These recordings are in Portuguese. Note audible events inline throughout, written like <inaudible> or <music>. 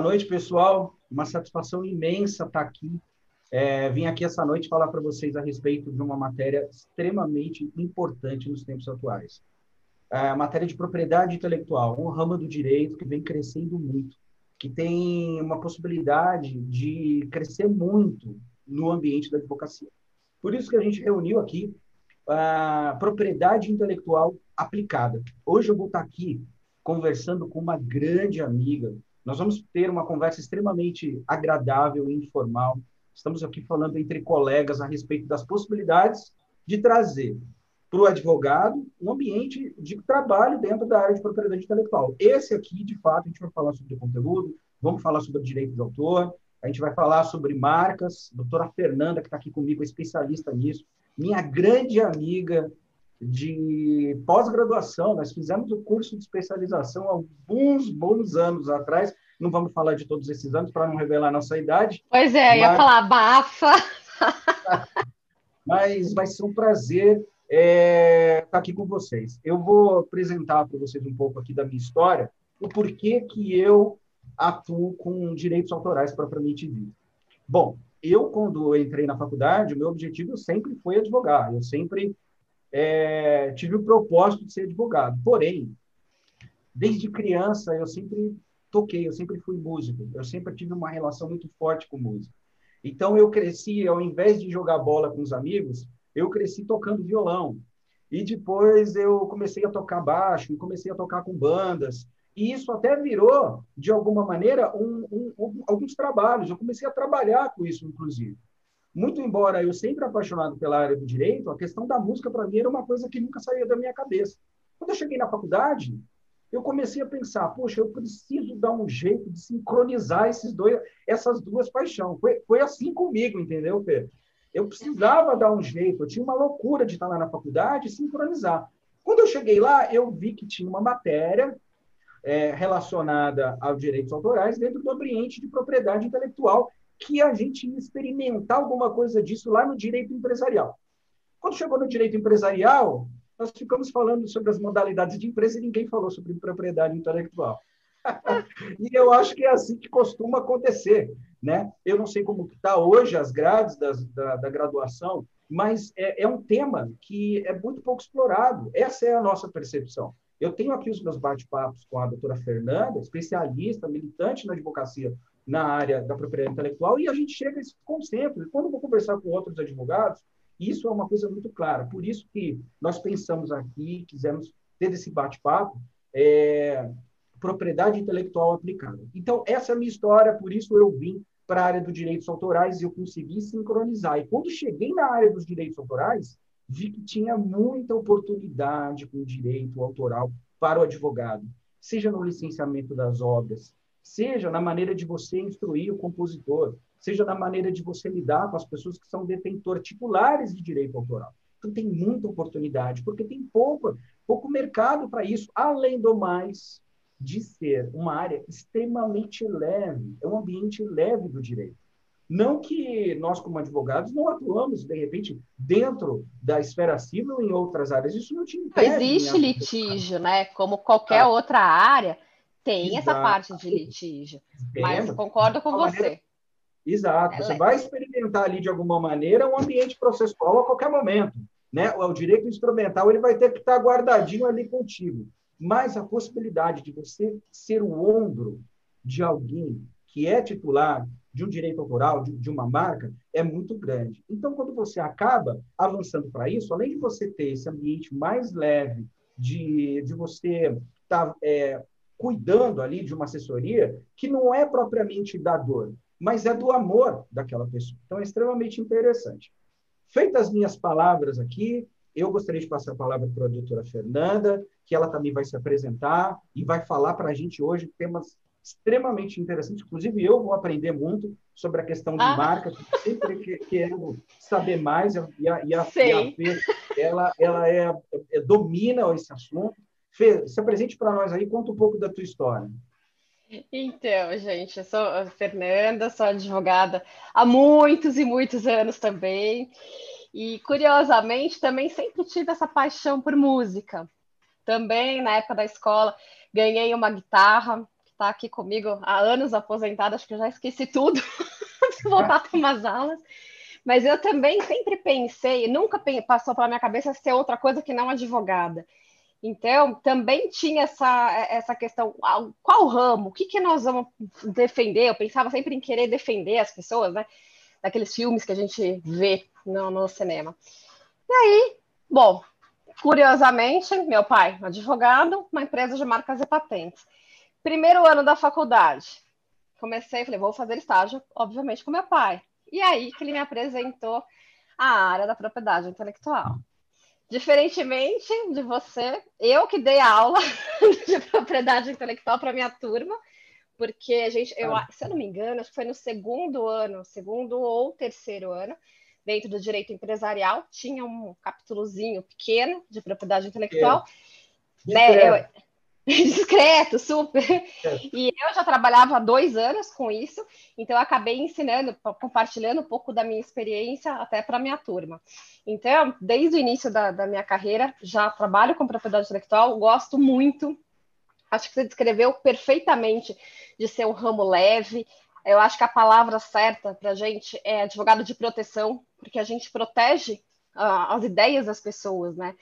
boa noite, pessoal. Uma satisfação imensa estar aqui. É, vim aqui essa noite falar para vocês a respeito de uma matéria extremamente importante nos tempos atuais. É a matéria de propriedade intelectual, um ramo do direito que vem crescendo muito, que tem uma possibilidade de crescer muito no ambiente da advocacia. Por isso que a gente reuniu aqui a propriedade intelectual aplicada. Hoje eu vou estar aqui conversando com uma grande amiga, nós vamos ter uma conversa extremamente agradável e informal. Estamos aqui falando entre colegas a respeito das possibilidades de trazer para o advogado um ambiente de trabalho dentro da área de propriedade intelectual. Esse aqui, de fato, a gente vai falar sobre conteúdo, vamos falar sobre direito de autor, a gente vai falar sobre marcas. A doutora Fernanda, que está aqui comigo, é especialista nisso, minha grande amiga, de pós-graduação. Nós fizemos o curso de especialização alguns bons anos atrás. Não vamos falar de todos esses anos para não revelar a nossa idade. Pois é, mas... ia falar bafa. <laughs> mas vai ser um prazer é, estar aqui com vocês. Eu vou apresentar para vocês um pouco aqui da minha história, o porquê que eu atuo com direitos autorais propriamente dito. Bom, eu, quando entrei na faculdade, o meu objetivo sempre foi advogar. Eu sempre é, tive o propósito de ser advogado. Porém, desde criança, eu sempre toquei, eu sempre fui músico, eu sempre tive uma relação muito forte com música. Então, eu cresci, ao invés de jogar bola com os amigos, eu cresci tocando violão. E depois eu comecei a tocar baixo, comecei a tocar com bandas. E isso até virou, de alguma maneira, um, um, um, alguns trabalhos. Eu comecei a trabalhar com isso, inclusive. Muito embora eu sempre apaixonado pela área do direito, a questão da música para mim era uma coisa que nunca saía da minha cabeça. Quando eu cheguei na faculdade, eu comecei a pensar, poxa, eu preciso dar um jeito de sincronizar esses dois, essas duas paixões. Foi, foi assim comigo, entendeu, Pedro? Eu precisava dar um jeito, eu tinha uma loucura de estar lá na faculdade e sincronizar. Quando eu cheguei lá, eu vi que tinha uma matéria é, relacionada aos direitos autorais dentro do ambiente de propriedade intelectual que a gente ia experimentar alguma coisa disso lá no direito empresarial. Quando chegou no direito empresarial, nós ficamos falando sobre as modalidades de empresa e ninguém falou sobre propriedade intelectual. <laughs> e eu acho que é assim que costuma acontecer. Né? Eu não sei como está hoje as grades das, da, da graduação, mas é, é, um tema que é muito pouco explorado. Essa é a nossa percepção. Eu tenho aqui os meus bate-papos com a doutora Fernanda, especialista, militante na advocacia na área da propriedade intelectual e a gente chega a esse consenso. Quando eu vou conversar com outros advogados, isso é uma coisa muito clara. Por isso que nós pensamos aqui, quisemos ter esse bate-papo, é, propriedade intelectual aplicada. Então, essa é a minha história, por isso eu vim para a área dos direitos autorais e eu consegui sincronizar. E quando cheguei na área dos direitos autorais, vi que tinha muita oportunidade com o direito autoral para o advogado, seja no licenciamento das obras, seja na maneira de você instruir o compositor, seja na maneira de você lidar com as pessoas que são detentores titulares de direito autoral. Então tem muita oportunidade, porque tem pouco, pouco mercado para isso, além do mais de ser uma área extremamente leve, é um ambiente leve do direito. Não que nós, como advogados, não atuamos, de repente, dentro da esfera civil em outras áreas. Isso não te impede. Existe litígio, né? Como qualquer ah. outra área, tem Exato. essa parte de litígio. Mas concordo com você. Maneira... Exato. Ela você é... vai experimentar ali de alguma maneira um ambiente processual a qualquer momento. Né? O direito instrumental ele vai ter que estar guardadinho ali contigo. Mas a possibilidade de você ser o ombro de alguém que é titular de um direito autoral, de, de uma marca, é muito grande. Então, quando você acaba avançando para isso, além de você ter esse ambiente mais leve, de, de você estar tá, é, cuidando ali de uma assessoria que não é propriamente da dor, mas é do amor daquela pessoa. Então, é extremamente interessante. Feitas as minhas palavras aqui, eu gostaria de passar a palavra para a doutora Fernanda, que ela também vai se apresentar e vai falar para a gente hoje temas extremamente interessantes. Inclusive, eu vou aprender muito sobre a questão de ah. marca, sempre quero saber mais. E a, e a, e a Fê, ela, ela é, é, domina esse assunto. Fê, se apresente para nós aí, conta um pouco da tua história. Então, gente, eu sou a Fernanda, sou advogada há muitos e muitos anos também. E, curiosamente, também sempre tive essa paixão por música. Também, na época da escola, ganhei uma guitarra, que está aqui comigo há anos aposentada, acho que eu já esqueci tudo, <laughs> voltar para umas aulas. Mas eu também sempre pensei, nunca passou pela minha cabeça ser outra coisa que não advogada. Então, também tinha essa, essa questão, qual ramo, o que, que nós vamos defender? Eu pensava sempre em querer defender as pessoas, né? Daqueles filmes que a gente vê no, no cinema. E aí, bom, curiosamente, meu pai, advogado, uma empresa de marcas e patentes. Primeiro ano da faculdade, comecei, falei, vou fazer estágio, obviamente, com meu pai. E aí que ele me apresentou a área da propriedade intelectual. Diferentemente de você, eu que dei aula <laughs> de propriedade intelectual para minha turma, porque a gente, eu, se eu não me engano, acho que foi no segundo ano, segundo ou terceiro ano, dentro do direito empresarial, tinha um capítulozinho pequeno de propriedade intelectual. É. Né, eu, <laughs> discreto, super. É. E eu já trabalhava há dois anos com isso, então eu acabei ensinando, compartilhando um pouco da minha experiência até para a minha turma. Então, desde o início da, da minha carreira, já trabalho com propriedade intelectual, gosto muito. Acho que você descreveu perfeitamente de ser um ramo leve. Eu acho que a palavra certa para a gente é advogado de proteção, porque a gente protege uh, as ideias das pessoas, né?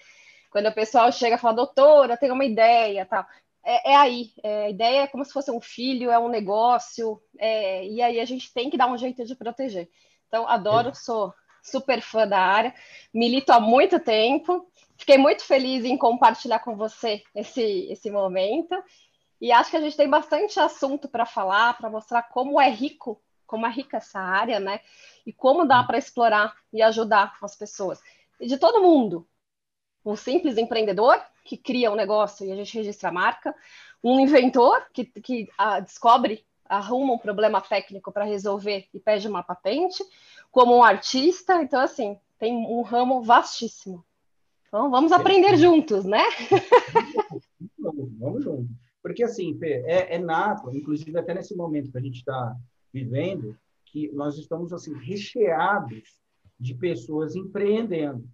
Quando o pessoal chega e fala, doutora, tenho uma ideia, tal. É, é aí, é, a ideia é como se fosse um filho, é um negócio, é, e aí a gente tem que dar um jeito de proteger. Então, adoro, sou super fã da área, milito há muito tempo, fiquei muito feliz em compartilhar com você esse, esse momento, e acho que a gente tem bastante assunto para falar, para mostrar como é rico, como é rica essa área, né? E como dá para explorar e ajudar as pessoas. E de todo mundo, um simples empreendedor que cria um negócio e a gente registra a marca, um inventor que, que ah, descobre, arruma um problema técnico para resolver e pede uma patente, como um artista. Então, assim, tem um ramo vastíssimo. Então, vamos aprender juntos, né? Vamos, vamos juntos. Porque, assim, Fê, é, é nato, inclusive até nesse momento que a gente está vivendo, que nós estamos, assim, recheados de pessoas empreendendo.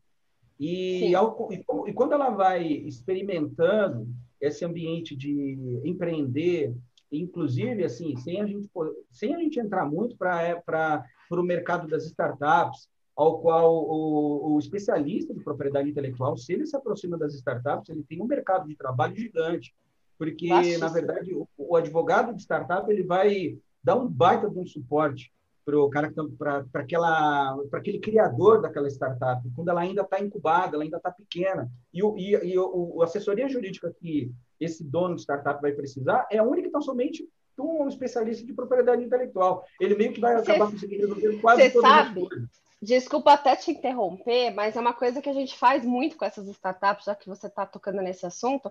E, ao, e, quando ela vai experimentando esse ambiente de empreender, inclusive assim, sem a gente sem a gente entrar muito para para o mercado das startups, ao qual o, o, especialista de propriedade intelectual, se ele se aproxima das startups, ele tem um mercado de trabalho gigante, porque na verdade o, o advogado de startup ele vai dar um baita de um suporte para o cara para aquela para aquele criador daquela startup quando ela ainda está incubada ela ainda está pequena. E o e, e o, a assessoria jurídica que esse dono de startup vai precisar é única tão somente um especialista de propriedade intelectual. Ele meio que vai acabar conseguindo resolver quase todas sabe, as coisas Desculpa até te interromper, mas é uma coisa que a gente faz muito com essas startups, já que você está tocando nesse assunto,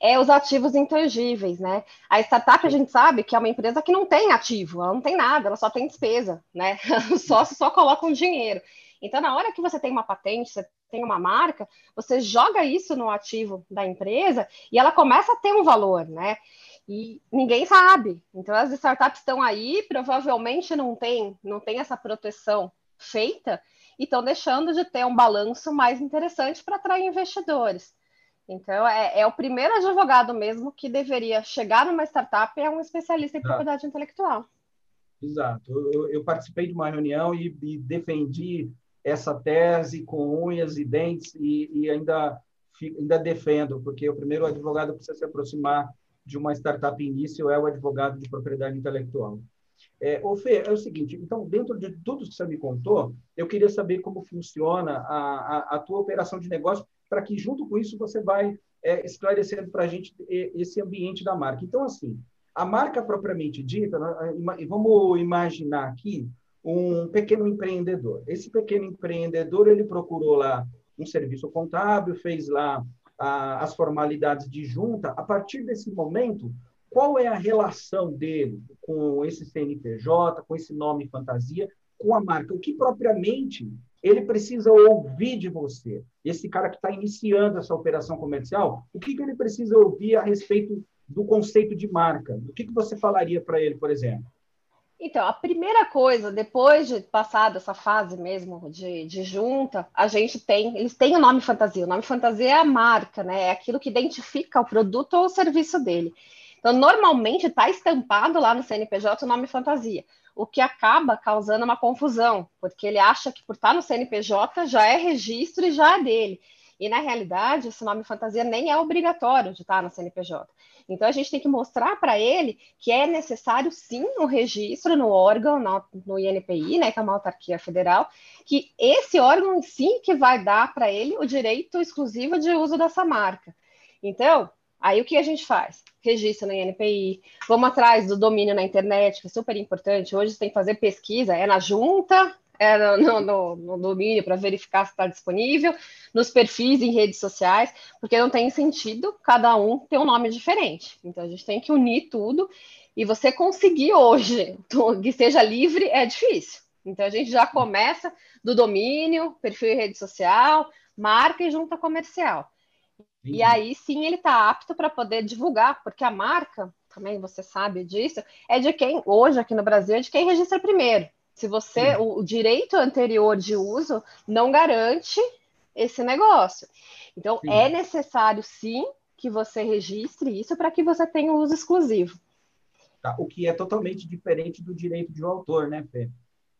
é os ativos intangíveis, né? A startup a gente sabe que é uma empresa que não tem ativo, ela não tem nada, ela só tem despesa, né? Os <laughs> sócios só colocam dinheiro. Então, na hora que você tem uma patente, você tem uma marca, você joga isso no ativo da empresa e ela começa a ter um valor, né? E ninguém sabe. Então, as startups estão aí, provavelmente não tem, não tem essa proteção feita e estão deixando de ter um balanço mais interessante para atrair investidores. Então, é, é, o primeiro advogado mesmo que deveria chegar numa startup é um especialista em propriedade intelectual. Exato. Eu, eu, participei de uma reunião e, e, defendi essa tese com unhas e dentes e, e ainda, ainda defendo, porque o primeiro advogado precisa se aproximar de uma startup início é o advogado de propriedade intelectual. É, ô Fê, é o seguinte, então, dentro de tudo que você me contou, eu queria saber como funciona a, a, a tua operação de negócio, para que, junto com isso, você vai é, esclarecendo para a gente esse ambiente da marca. Então, assim, a marca propriamente dita, vamos imaginar aqui um pequeno empreendedor. Esse pequeno empreendedor, ele procurou lá um serviço contábil, fez lá a, as formalidades de junta. A partir desse momento, qual é a relação dele com esse CNPJ, com esse nome fantasia, com a marca? O que propriamente ele precisa ouvir de você? Esse cara que está iniciando essa operação comercial, o que, que ele precisa ouvir a respeito do conceito de marca? O que, que você falaria para ele, por exemplo? Então, a primeira coisa, depois de passar dessa fase mesmo de, de, junta, a gente tem, eles têm o nome fantasia. O nome fantasia é a marca, né? É aquilo que identifica o produto ou o serviço dele. Então, normalmente está estampado lá no CNPJ o nome fantasia, o que acaba causando uma confusão, porque ele acha que por estar no CNPJ já é registro e já é dele. E na realidade, esse nome fantasia nem é obrigatório de estar no CNPJ. Então a gente tem que mostrar para ele que é necessário sim um registro no órgão, no, no INPI, né, que é uma autarquia federal, que esse órgão sim que vai dar para ele o direito exclusivo de uso dessa marca. Então, aí o que a gente faz? Registro no INPI, vamos atrás do domínio na internet, que é super importante. Hoje você tem que fazer pesquisa, é na junta, é, no, no, no domínio para verificar se está disponível, nos perfis em redes sociais, porque não tem sentido cada um ter um nome diferente. Então a gente tem que unir tudo e você conseguir hoje <laughs> que seja livre é difícil. Então a gente já começa do domínio, perfil em rede social, marca e junta comercial. E aí sim ele está apto para poder divulgar, porque a marca, também você sabe disso, é de quem, hoje aqui no Brasil, é de quem registra primeiro. Se você, o, o direito anterior de uso não garante esse negócio. Então, sim. é necessário, sim, que você registre isso para que você tenha o uso exclusivo. Tá, o que é totalmente diferente do direito de autor, né, Fê?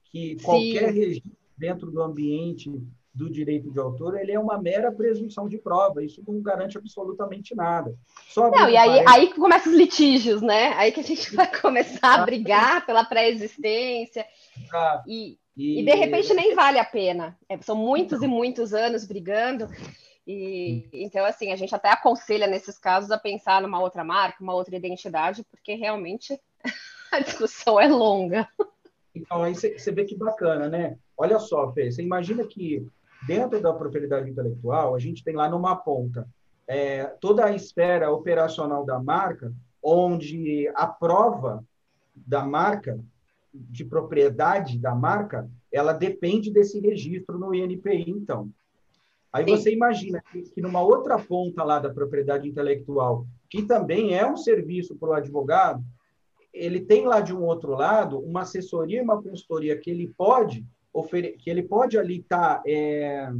Que qualquer sim. registro dentro do ambiente do direito de autor, ele é uma mera presunção de prova, isso não garante absolutamente nada. Só não, e aí, parece... aí que começam os litígios, né? Aí que a gente vai <laughs> começar a brigar pela pré-existência, ah, e, e... e, de repente nem vale a pena. É, são muitos e muitos anos brigando, e então, assim, a gente até aconselha nesses casos a pensar numa outra marca, uma outra identidade, porque realmente <laughs> a discussão é longa. Então, aí você vê que bacana, né? Olha só, Fê, você imagina que dentro da propriedade intelectual, a gente tem lá numa ponta é, toda a esfera operacional da marca, onde a prova da marca, de propriedade da marca, ela depende desse registro no INPI, então. Aí Sim. você imagina que, que, numa outra ponta lá da propriedade intelectual, que também é um serviço para o advogado, ele tem lá de um outro lado uma assessoria, uma consultoria que ele pode que ele pode ali estar tá, é,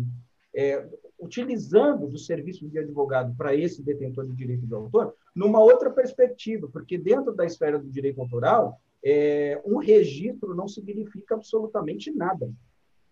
é, utilizando do serviço de advogado para esse detentor de direito de autor numa outra perspectiva, porque dentro da esfera do direito autoral, é, um registro não significa absolutamente nada. Né?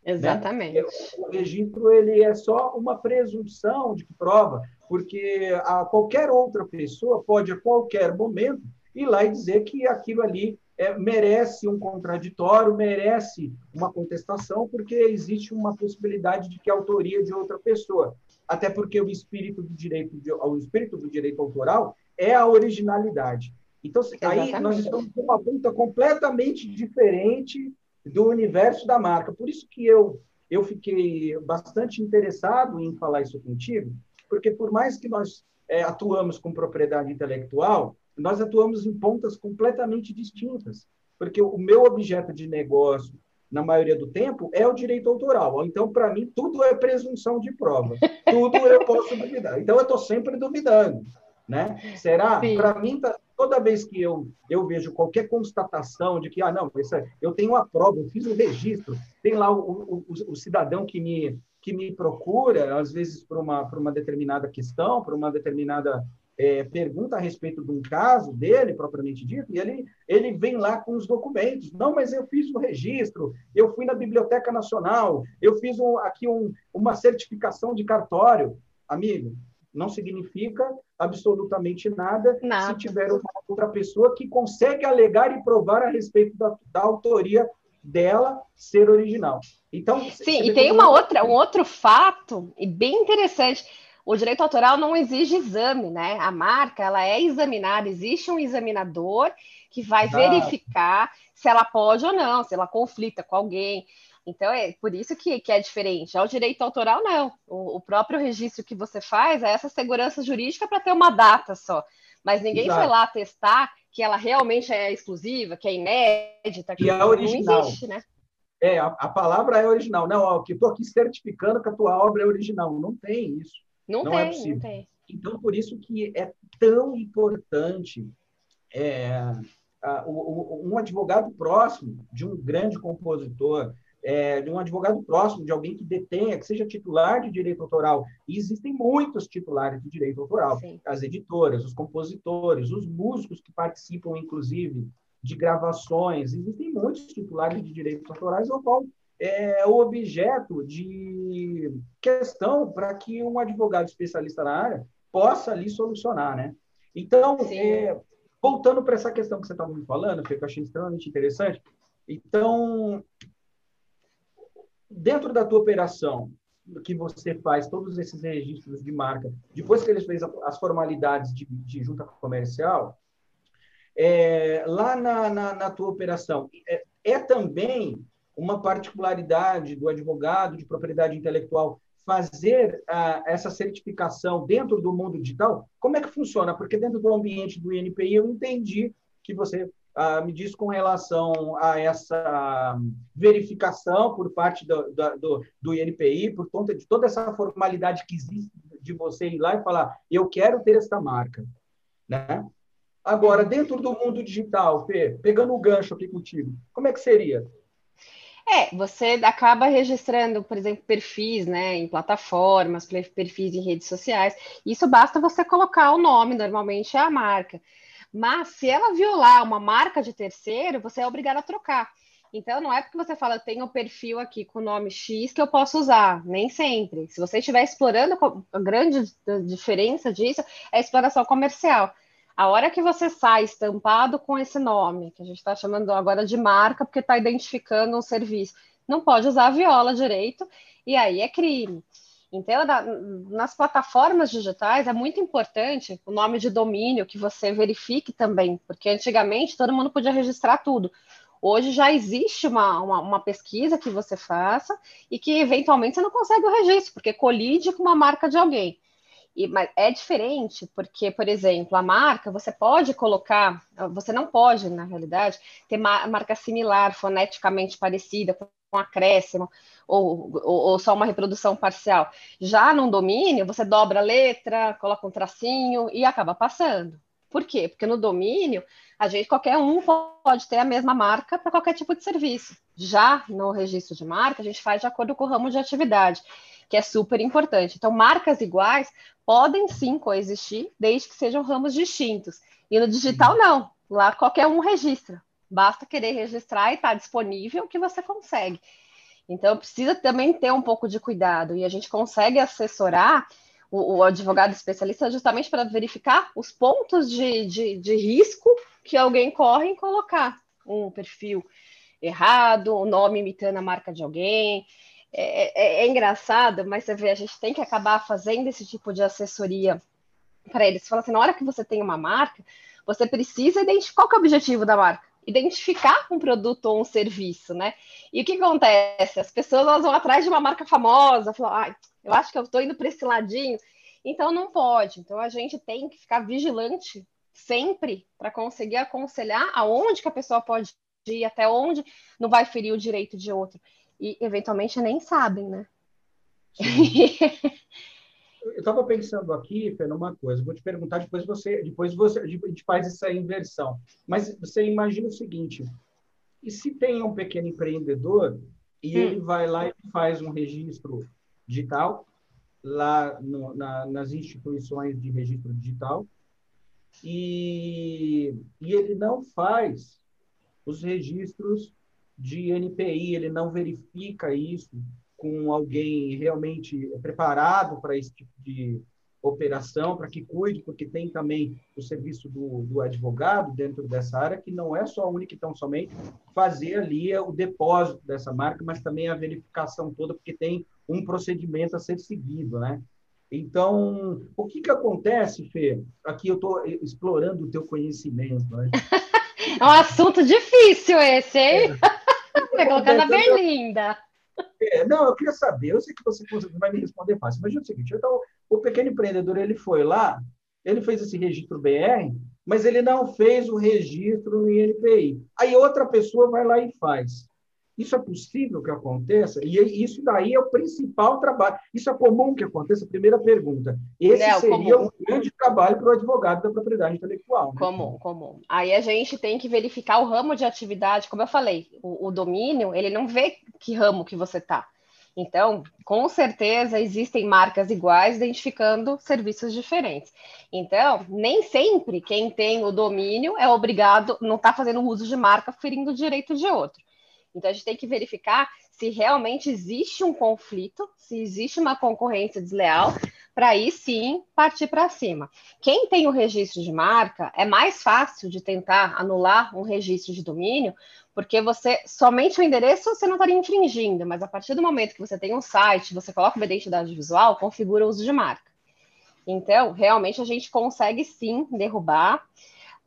Exatamente. Né? O registro ele é só uma presunção de prova, porque a qualquer outra pessoa pode a qualquer momento ir lá e dizer que aquilo ali é, merece um contraditório, merece uma contestação, porque existe uma possibilidade de que a autoria de outra pessoa. Até porque o espírito do direito, de, o espírito do direito autoral é a originalidade. Então, Exatamente. aí nós estamos com uma ponta completamente diferente do universo da marca. Por isso que eu, eu fiquei bastante interessado em falar isso contigo, porque por mais que nós é, atuamos com propriedade intelectual, nós atuamos em pontas completamente distintas, porque o meu objeto de negócio, na maioria do tempo, é o direito autoral. Então, para mim, tudo é presunção de prova. Tudo eu posso duvidar. Então, eu estou sempre duvidando. Né? Será? Para mim, tá, toda vez que eu, eu vejo qualquer constatação de que, ah, não, é, eu tenho a prova, eu fiz o registro, tem lá o, o, o, o cidadão que me, que me procura, às vezes por uma, por uma determinada questão, por uma determinada é, pergunta a respeito de um caso dele, propriamente dito, e ele, ele vem lá com os documentos. Não, mas eu fiz o registro, eu fui na Biblioteca Nacional, eu fiz um, aqui um, uma certificação de cartório. Amigo, não significa absolutamente nada, nada, se tiver outra pessoa que consegue alegar e provar a respeito da, da autoria dela ser original. Então, sim, e tem uma outra, um outro fato e bem interessante o direito autoral não exige exame, né? A marca ela é examinada, existe um examinador que vai verificar se ela pode ou não, se ela conflita com alguém. Então é por isso que, que é diferente. Ao direito autoral, não. O, o, próprio registro que você faz é essa segurança jurídica para ter uma data só. Mas ninguém Exato. foi lá testar que ela realmente é exclusiva, que é inédita, que, que é original. não existe, né? É, a, a palavra é original. Não, ó, que estou aqui certificando que a tua obra é original. Não tem isso. Não, não é tem, é possível. não tem. Então, por isso que é tão importante é, a, o, um advogado próximo de um grande compositor, é, de um advogado próximo, de alguém que detenha, que seja titular de direito autoral. E existem muitos titulares de direito autoral: Sim. as editoras, os compositores, os músicos que participam, inclusive, de gravações. Existem muitos titulares de direitos autorais, ao qual é o objeto de questão para que um advogado especialista na área possa ali solucionar, né? Então, é, voltando para essa questão que você estava me falando, que eu achei extremamente interessante. Então, dentro da tua operação, que você faz todos esses registros de marca, depois que eles fez as formalidades de, de junta comercial, é, lá na, na, na, tua operação, é, é também uma particularidade do advogado de propriedade intelectual fazer ah, essa certificação dentro do mundo digital? Como é que funciona? Porque dentro do ambiente do INPI eu entendi que você ah, me diz com relação a essa verificação por parte do, do, do INPI, por conta de toda essa formalidade que existe de você ir lá e falar, eu quero ter esta marca, né? Agora, dentro do mundo digital, Fê, pegando o gancho aqui contigo, como é que seria? É, você acaba registrando, por exemplo, perfis, né, em plataformas, perfis em redes sociais. Isso basta você colocar o nome, normalmente é a marca. Mas se ela violar uma marca de terceiro, você é obrigado a trocar. Então, não é porque você fala, eu tenho um perfil aqui com o nome X que eu posso usar, nem sempre. Se você estiver explorando, a grande diferença disso é a exploração comercial. A hora que você sai estampado com esse nome, que a gente está chamando agora de marca, porque está identificando um serviço, não pode usar a viola direito, e aí é crime. Então, nas plataformas digitais é muito importante o nome de domínio que você verifique também, porque antigamente todo mundo podia registrar tudo. Hoje já existe uma, uma, uma, pesquisa que você faça e que eventualmente você não consegue o registro, porque colide com uma marca de alguém. E, mas é diferente, porque, por exemplo, a marca, você pode colocar, você não pode, na realidade, ter marca similar, foneticamente parecida, com acréscimo, ou, ou, ou, só uma reprodução parcial. Já num domínio, você dobra a letra, coloca um tracinho e acaba passando. Por quê? Porque no domínio, a gente, qualquer um pode ter a mesma marca para qualquer tipo de serviço. Já no registro de marca, a gente faz de acordo com o ramo de atividade que é super importante. Então, marcas iguais podem sim coexistir, desde que sejam ramos distintos. E no digital, não. Lá qualquer um registra. Basta querer registrar e está disponível que você consegue. Então, precisa também ter um pouco de cuidado. E a gente consegue assessorar o, o advogado especialista justamente para verificar os pontos de, de, de risco que alguém corre em colocar um perfil errado, o nome imitando a marca de alguém. É, é, é, engraçado, mas você vê, a gente tem que acabar fazendo esse tipo de assessoria para eles. Você fala assim, na hora que você tem uma marca, você precisa identificar qual é o objetivo da marca. Identificar um produto ou um serviço, né? E o que acontece? As pessoas elas vão atrás de uma marca famosa, falam, ah, eu acho que eu estou indo para esse ladinho. Então não pode. Então a gente tem que ficar vigilante sempre para conseguir aconselhar aonde que a pessoa pode ir, até onde não vai ferir o direito de outro e eventualmente nem sabem, né? Eu estava pensando aqui, Fê, numa coisa. Vou te perguntar depois você, depois você, a gente faz essa inversão. Mas você imagina o seguinte: e se tem um pequeno empreendedor e hum. ele vai lá e faz um registro digital lá no, na, nas instituições de registro digital e, e ele não faz os registros de NPI, ele não verifica isso com alguém realmente preparado para esse tipo de operação, para que cuide, porque tem também o serviço do, do advogado dentro dessa área, que não é só única e tão somente fazer ali o depósito dessa marca, mas também a verificação toda, porque tem um procedimento a ser seguido, né? Então, o que, que acontece, Fê? Aqui eu estou explorando o teu conhecimento, né? <laughs> É um assunto difícil esse, hein? É. Vai colocar na berlinda. É, não, eu queria saber, eu sei que você vai me responder fácil. Imagina o seguinte, então, o pequeno empreendedor, ele foi lá, ele fez esse registro BR, mas ele não fez o registro no INPI. Aí outra pessoa vai lá e faz. Isso é possível que aconteça? E isso daí é o principal trabalho. Isso é comum que aconteça? Primeira pergunta. Esse Não, seria comum. um grande trabalho para o advogado da propriedade intelectual. Né? Comum, comum. Aí a gente tem que verificar o ramo de atividade. Como eu falei, o, o domínio, ele não vê que ramo que você está. Então, com certeza existem marcas iguais identificando serviços diferentes. Então, nem sempre quem tem o domínio é obrigado, não está fazendo uso de marca ferindo o direito de outro. Então, a gente tem que verificar se realmente existe um conflito, se existe uma concorrência desleal, para aí sim partir para cima. Quem tem o registro de marca é mais fácil de tentar anular um registro de domínio, porque você somente o endereço você não estaria infringindo, mas a partir do momento que você tem um site, você coloca uma identidade visual, configura o uso de marca. Então, realmente a gente consegue sim derrubar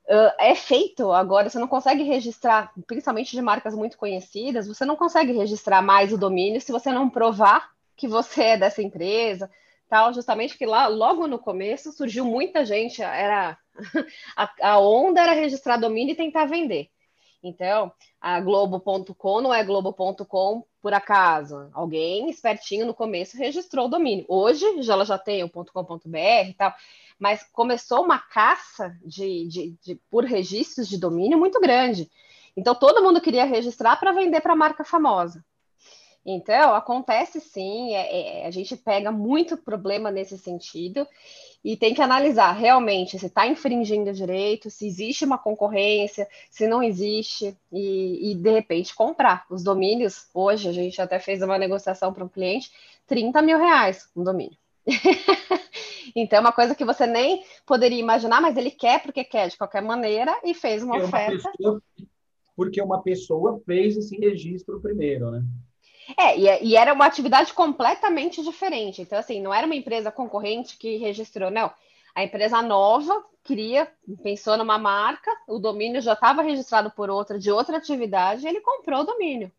uh, é feito agora, você não consegue registrar, principalmente de marcas muito conhecidas, você não consegue registrar mais o domínio se você não provar que você é dessa empresa, tal, justamente porque lá, logo no começo, surgiu muita gente, era <laughs> a, a onda era registrar domínio e tentar vender. Então, a Globo.com não é Globo.com por acaso. Alguém espertinho no começo registrou o domínio. Hoje já ela já tem o .com.br e tal mas começou uma caça de, de, de, por registros de domínio muito grande. Então, todo mundo queria registrar para vender para marca famosa. Então, acontece sim, é, é, a gente pega muito problema nesse sentido e tem que analisar realmente se está infringindo direito, se existe uma concorrência, se não existe, e, e, de repente comprar. Os domínios, hoje, a gente até fez uma negociação para um cliente, 30 mil reais um domínio. <laughs> então, é uma coisa que você nem poderia imaginar, mas ele quer porque quer de qualquer maneira e fez uma porque oferta. Uma pessoa, porque uma pessoa fez esse registro primeiro, né? É e, é, e, era uma atividade completamente diferente. Então, assim, não era uma empresa concorrente que registrou, não. A empresa nova queria, pensou numa marca, o domínio já estava registrado por outra, de outra atividade, e ele comprou o domínio.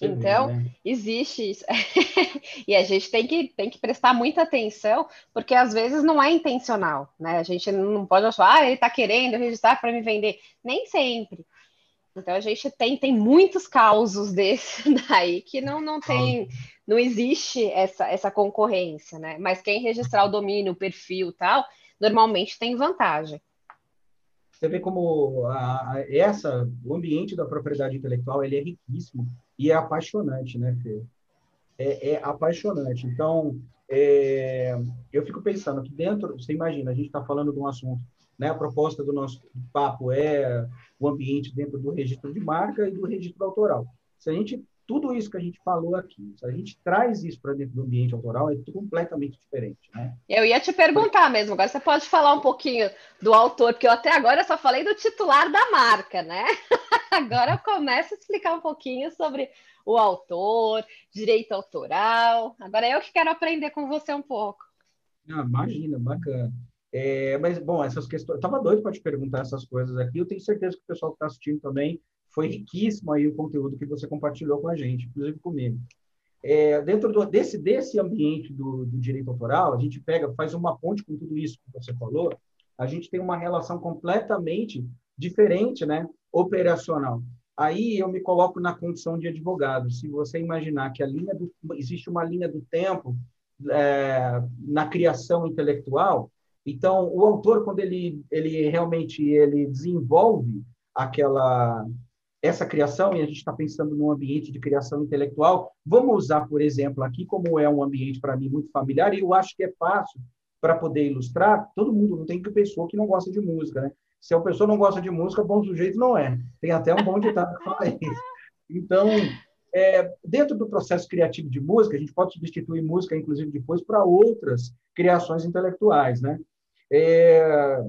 Então, né? existe isso. <laughs> e a gente tem que, tem que prestar muita atenção, porque às vezes não é intencional, né? A gente não pode achar, ah, ele está querendo registrar para me vender. Nem sempre. Então, a gente tem, tem muitos causos desse <laughs> daí que não, não tem, não existe essa, essa concorrência, né? Mas quem registrar o domínio, o perfil tal, normalmente tem vantagem. Você vê como a, a, essa, o ambiente da propriedade intelectual ele é riquíssimo e é apaixonante, né, Fê? É, é apaixonante. Então, é, eu fico pensando que dentro, você imagina, a gente está falando de um assunto, né? A proposta do nosso papo é o ambiente dentro do registro de marca e do registro autoral. Se a gente tudo isso que a gente falou aqui, se a gente traz isso para dentro do ambiente autoral, é completamente diferente, né? Eu ia te perguntar mesmo, agora você pode falar um pouquinho do autor, porque eu até agora só falei do titular da marca, né? <laughs> agora eu começo a explicar um pouquinho sobre o autor, direito autoral. Agora eu que quero aprender com você um pouco. Ah, imagina, bacana. É, mas, bom, essas questões. Eu estava doido para te perguntar essas coisas aqui. Eu tenho certeza que o pessoal que está assistindo também foi riquíssimo aí o conteúdo que você compartilhou com a gente, inclusive comigo. É, dentro do, desse, desse ambiente do, do, direito autoral, a gente pega, faz uma ponte com tudo isso que você falou, a gente tem uma relação completamente diferente, né, operacional. Aí eu me coloco na condição de advogado. Se você imaginar que a linha do, existe uma linha do tempo é, na criação intelectual, então o autor quando ele ele realmente ele desenvolve aquela essa criação, e a gente está pensando num ambiente de criação intelectual, vamos usar, por exemplo, aqui, como é um ambiente para mim muito familiar, e eu acho que é fácil para poder ilustrar, todo mundo não tem que pessoa que não gosta de música, né? Se a pessoa não gosta de música, bom sujeito não é. Tem até um bom ditado que fala isso. Então, é, dentro do processo criativo de música, a gente pode substituir música, inclusive, depois para outras criações intelectuais, né? É,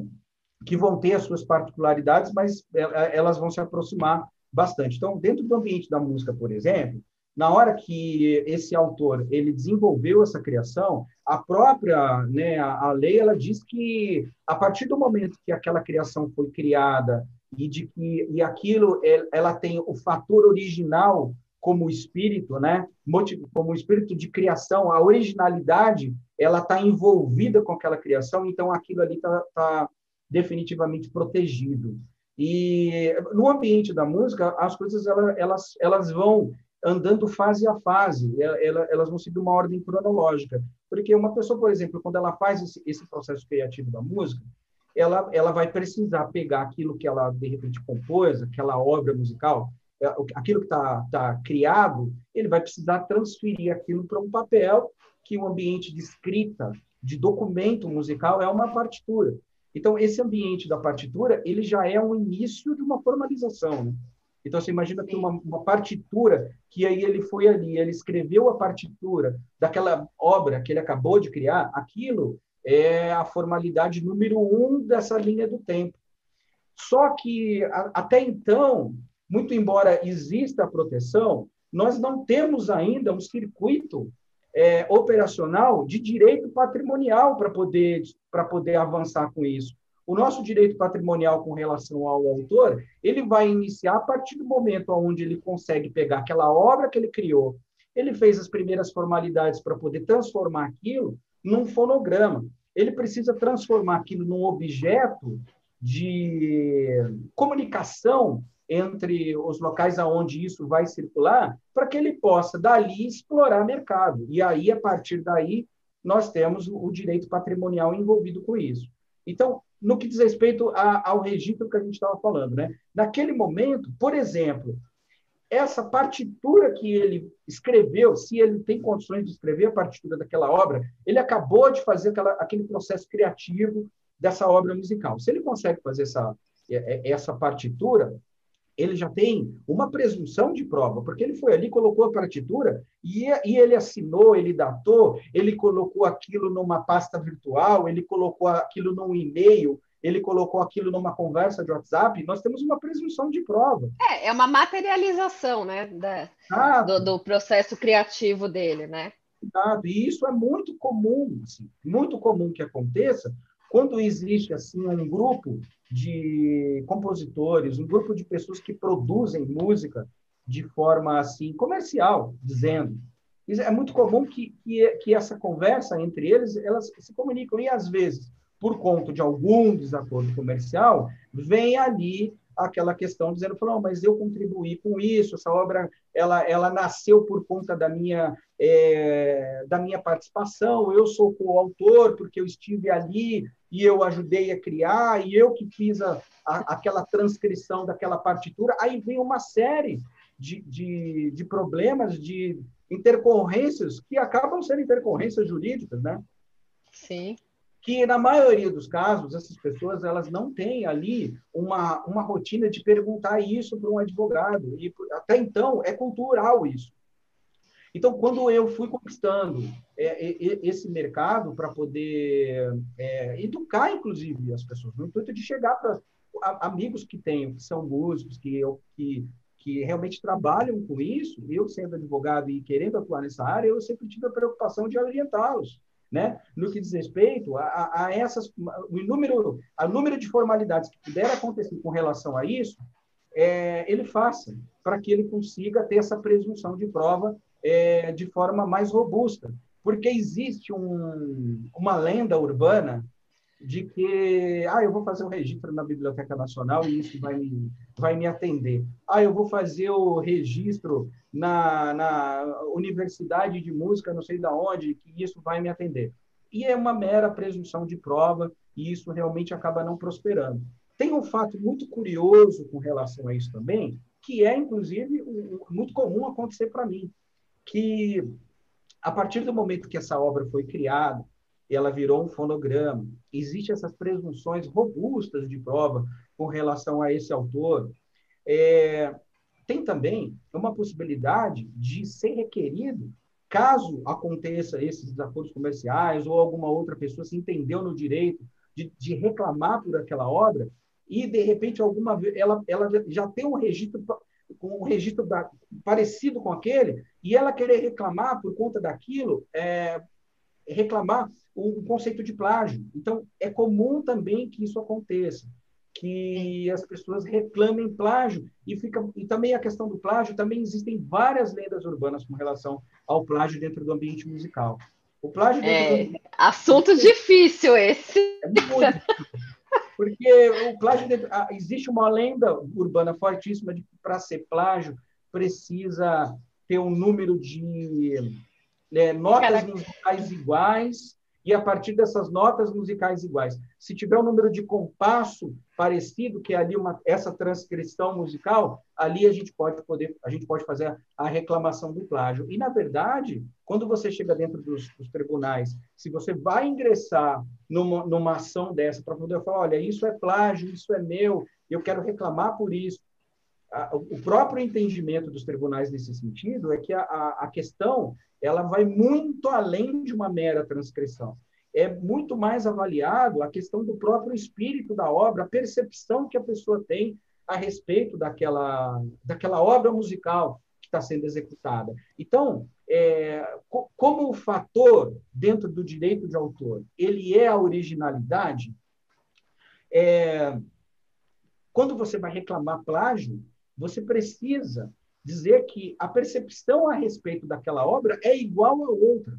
que vão ter as suas particularidades, mas é, elas vão se aproximar bastante. Então, dentro do ambiente da música, por exemplo, na hora que esse autor ele desenvolveu essa criação, a própria né, a, lei ela diz que a partir do momento que aquela criação foi criada e de que e aquilo ela tem o fator original como espírito, né, como espírito de criação, a originalidade ela está envolvida com aquela criação, então aquilo ali está tá definitivamente protegido. E no ambiente da música, as coisas elas, elas, elas vão andando fase a fase, elas vão seguir uma ordem cronológica. Porque uma pessoa, por exemplo, quando ela faz esse, esse processo criativo da música, ela, ela vai precisar pegar aquilo que ela, de repente, compôs, aquela obra musical, é, aquilo que está tá criado, ele vai precisar transferir aquilo para um papel que o ambiente de escrita, de documento musical, é uma partitura. Então, esse ambiente da partitura, ele já é um início de uma formalização. Né? Então, você imagina que uma, uma, partitura, que aí ele foi ali, ele escreveu a partitura daquela obra que ele acabou de criar, aquilo é a formalidade número um dessa linha do tempo. Só que, a, até então, muito embora exista a proteção, nós não temos ainda um circuito é, operacional de direito patrimonial para poder, poder avançar com isso. O nosso direito patrimonial com relação ao autor, ele vai iniciar a partir do momento onde ele consegue pegar aquela obra que ele criou, ele fez as primeiras formalidades para poder transformar aquilo num fonograma. Ele precisa transformar aquilo num objeto de comunicação entre os locais aonde isso vai circular, para que ele possa dali explorar mercado. E aí, a partir daí, nós temos o direito patrimonial envolvido com isso. Então, no que diz respeito a, ao registro que a gente estava falando, né? Naquele momento, por exemplo, essa partitura que ele escreveu, se ele tem condições de escrever a partitura daquela obra, ele acabou de fazer aquela, aquele processo criativo dessa obra musical. Se ele consegue fazer essa, é, é, essa partitura, ele já tem uma presunção de prova, porque ele foi ali, colocou a partitura e, e ele assinou, ele datou, ele colocou aquilo numa pasta virtual, ele colocou aquilo num e-mail, ele colocou aquilo numa conversa de WhatsApp, nós temos uma presunção de prova. É, é uma materialização, né, da, do, do, processo criativo dele, né? Exato. E isso é muito comum, assim, muito comum que aconteça quando existe assim um grupo de compositores, um grupo de pessoas que produzem música de forma assim comercial, dizendo. É muito comum que, que, que essa conversa entre eles, elas se comunicam e às vezes, por conta de algum desacordo comercial, vem ali aquela questão dizendo, falou, mas eu contribuí com isso, essa obra ela, ela nasceu por conta da minha é, da minha participação, eu sou coautor porque eu estive ali e eu ajudei a criar e eu que fiz a, a, aquela transcrição daquela partitura. Aí vem uma série de, de, de problemas, de intercorrências que acabam sendo intercorrências jurídicas, né? Sim que na maioria dos casos essas pessoas elas não têm ali uma, uma rotina de perguntar isso para um advogado. E até então é cultural isso. Então quando eu fui conquistando é, é, esse mercado para poder é, educar inclusive as pessoas no intuito de chegar para amigos que tenho que são músicos que eu que que realmente trabalham com isso eu sendo advogado e querendo atuar nessa área eu sempre tive a preocupação de orientá-los né? no que diz respeito a, a, essas, o número, a número de formalidades que puder acontecer com relação a isso, é, ele faça, para que ele consiga ter essa presunção de prova é, de forma mais robusta. Porque existe um, uma lenda urbana de que ah, eu vou fazer um registro na Biblioteca Nacional e isso vai me, vai me atender. Ah, eu vou fazer o registro na, na Universidade de Música, não sei da onde, que isso vai me atender. E é uma mera presunção de prova e isso realmente acaba não prosperando. Tem um fato muito curioso com relação a isso também, que é, inclusive, muito comum acontecer para mim, que a partir do momento que essa obra foi criada, ela virou um fonograma. Existem essas presunções robustas de prova com relação a esse autor. É, tem também uma possibilidade de ser requerido, caso aconteça esses desacordos comerciais ou alguma outra pessoa se entendeu no direito de, de reclamar por aquela obra e de repente alguma ela ela já tem um registro com um registro da, parecido com aquele e ela querer reclamar por conta daquilo é, reclamar o, conceito de plágio. Então, é comum também que isso aconteça, que as pessoas reclamem plágio e fica e também a questão do plágio também existem várias lendas urbanas com relação ao plágio dentro do ambiente musical. O plágio é, do... assunto difícil esse. É muito Porque o plágio existe uma lenda urbana fortíssima de que para ser plágio precisa ter um número de né, notas musicais iguais e a partir dessas notas musicais iguais. Se tiver um número de compasso parecido, que é ali uma, essa transcrição musical, ali a gente pode poder, a gente pode fazer a reclamação do plágio. E na verdade, quando você chega dentro dos, dos tribunais, se você vai ingressar numa, numa ação dessa para poder falar, olha, isso é plágio, isso é meu, eu quero reclamar por isso. O próprio entendimento dos tribunais nesse sentido é que a, a questão ela vai muito além de uma mera transcrição. É muito mais avaliado a questão do próprio espírito da obra, a percepção que a pessoa tem a respeito daquela, daquela obra musical que está sendo executada. Então, é, como o fator dentro do direito de autor ele é a originalidade, é, quando você vai reclamar plágio, você precisa dizer que a percepção a respeito daquela obra é igual a outra.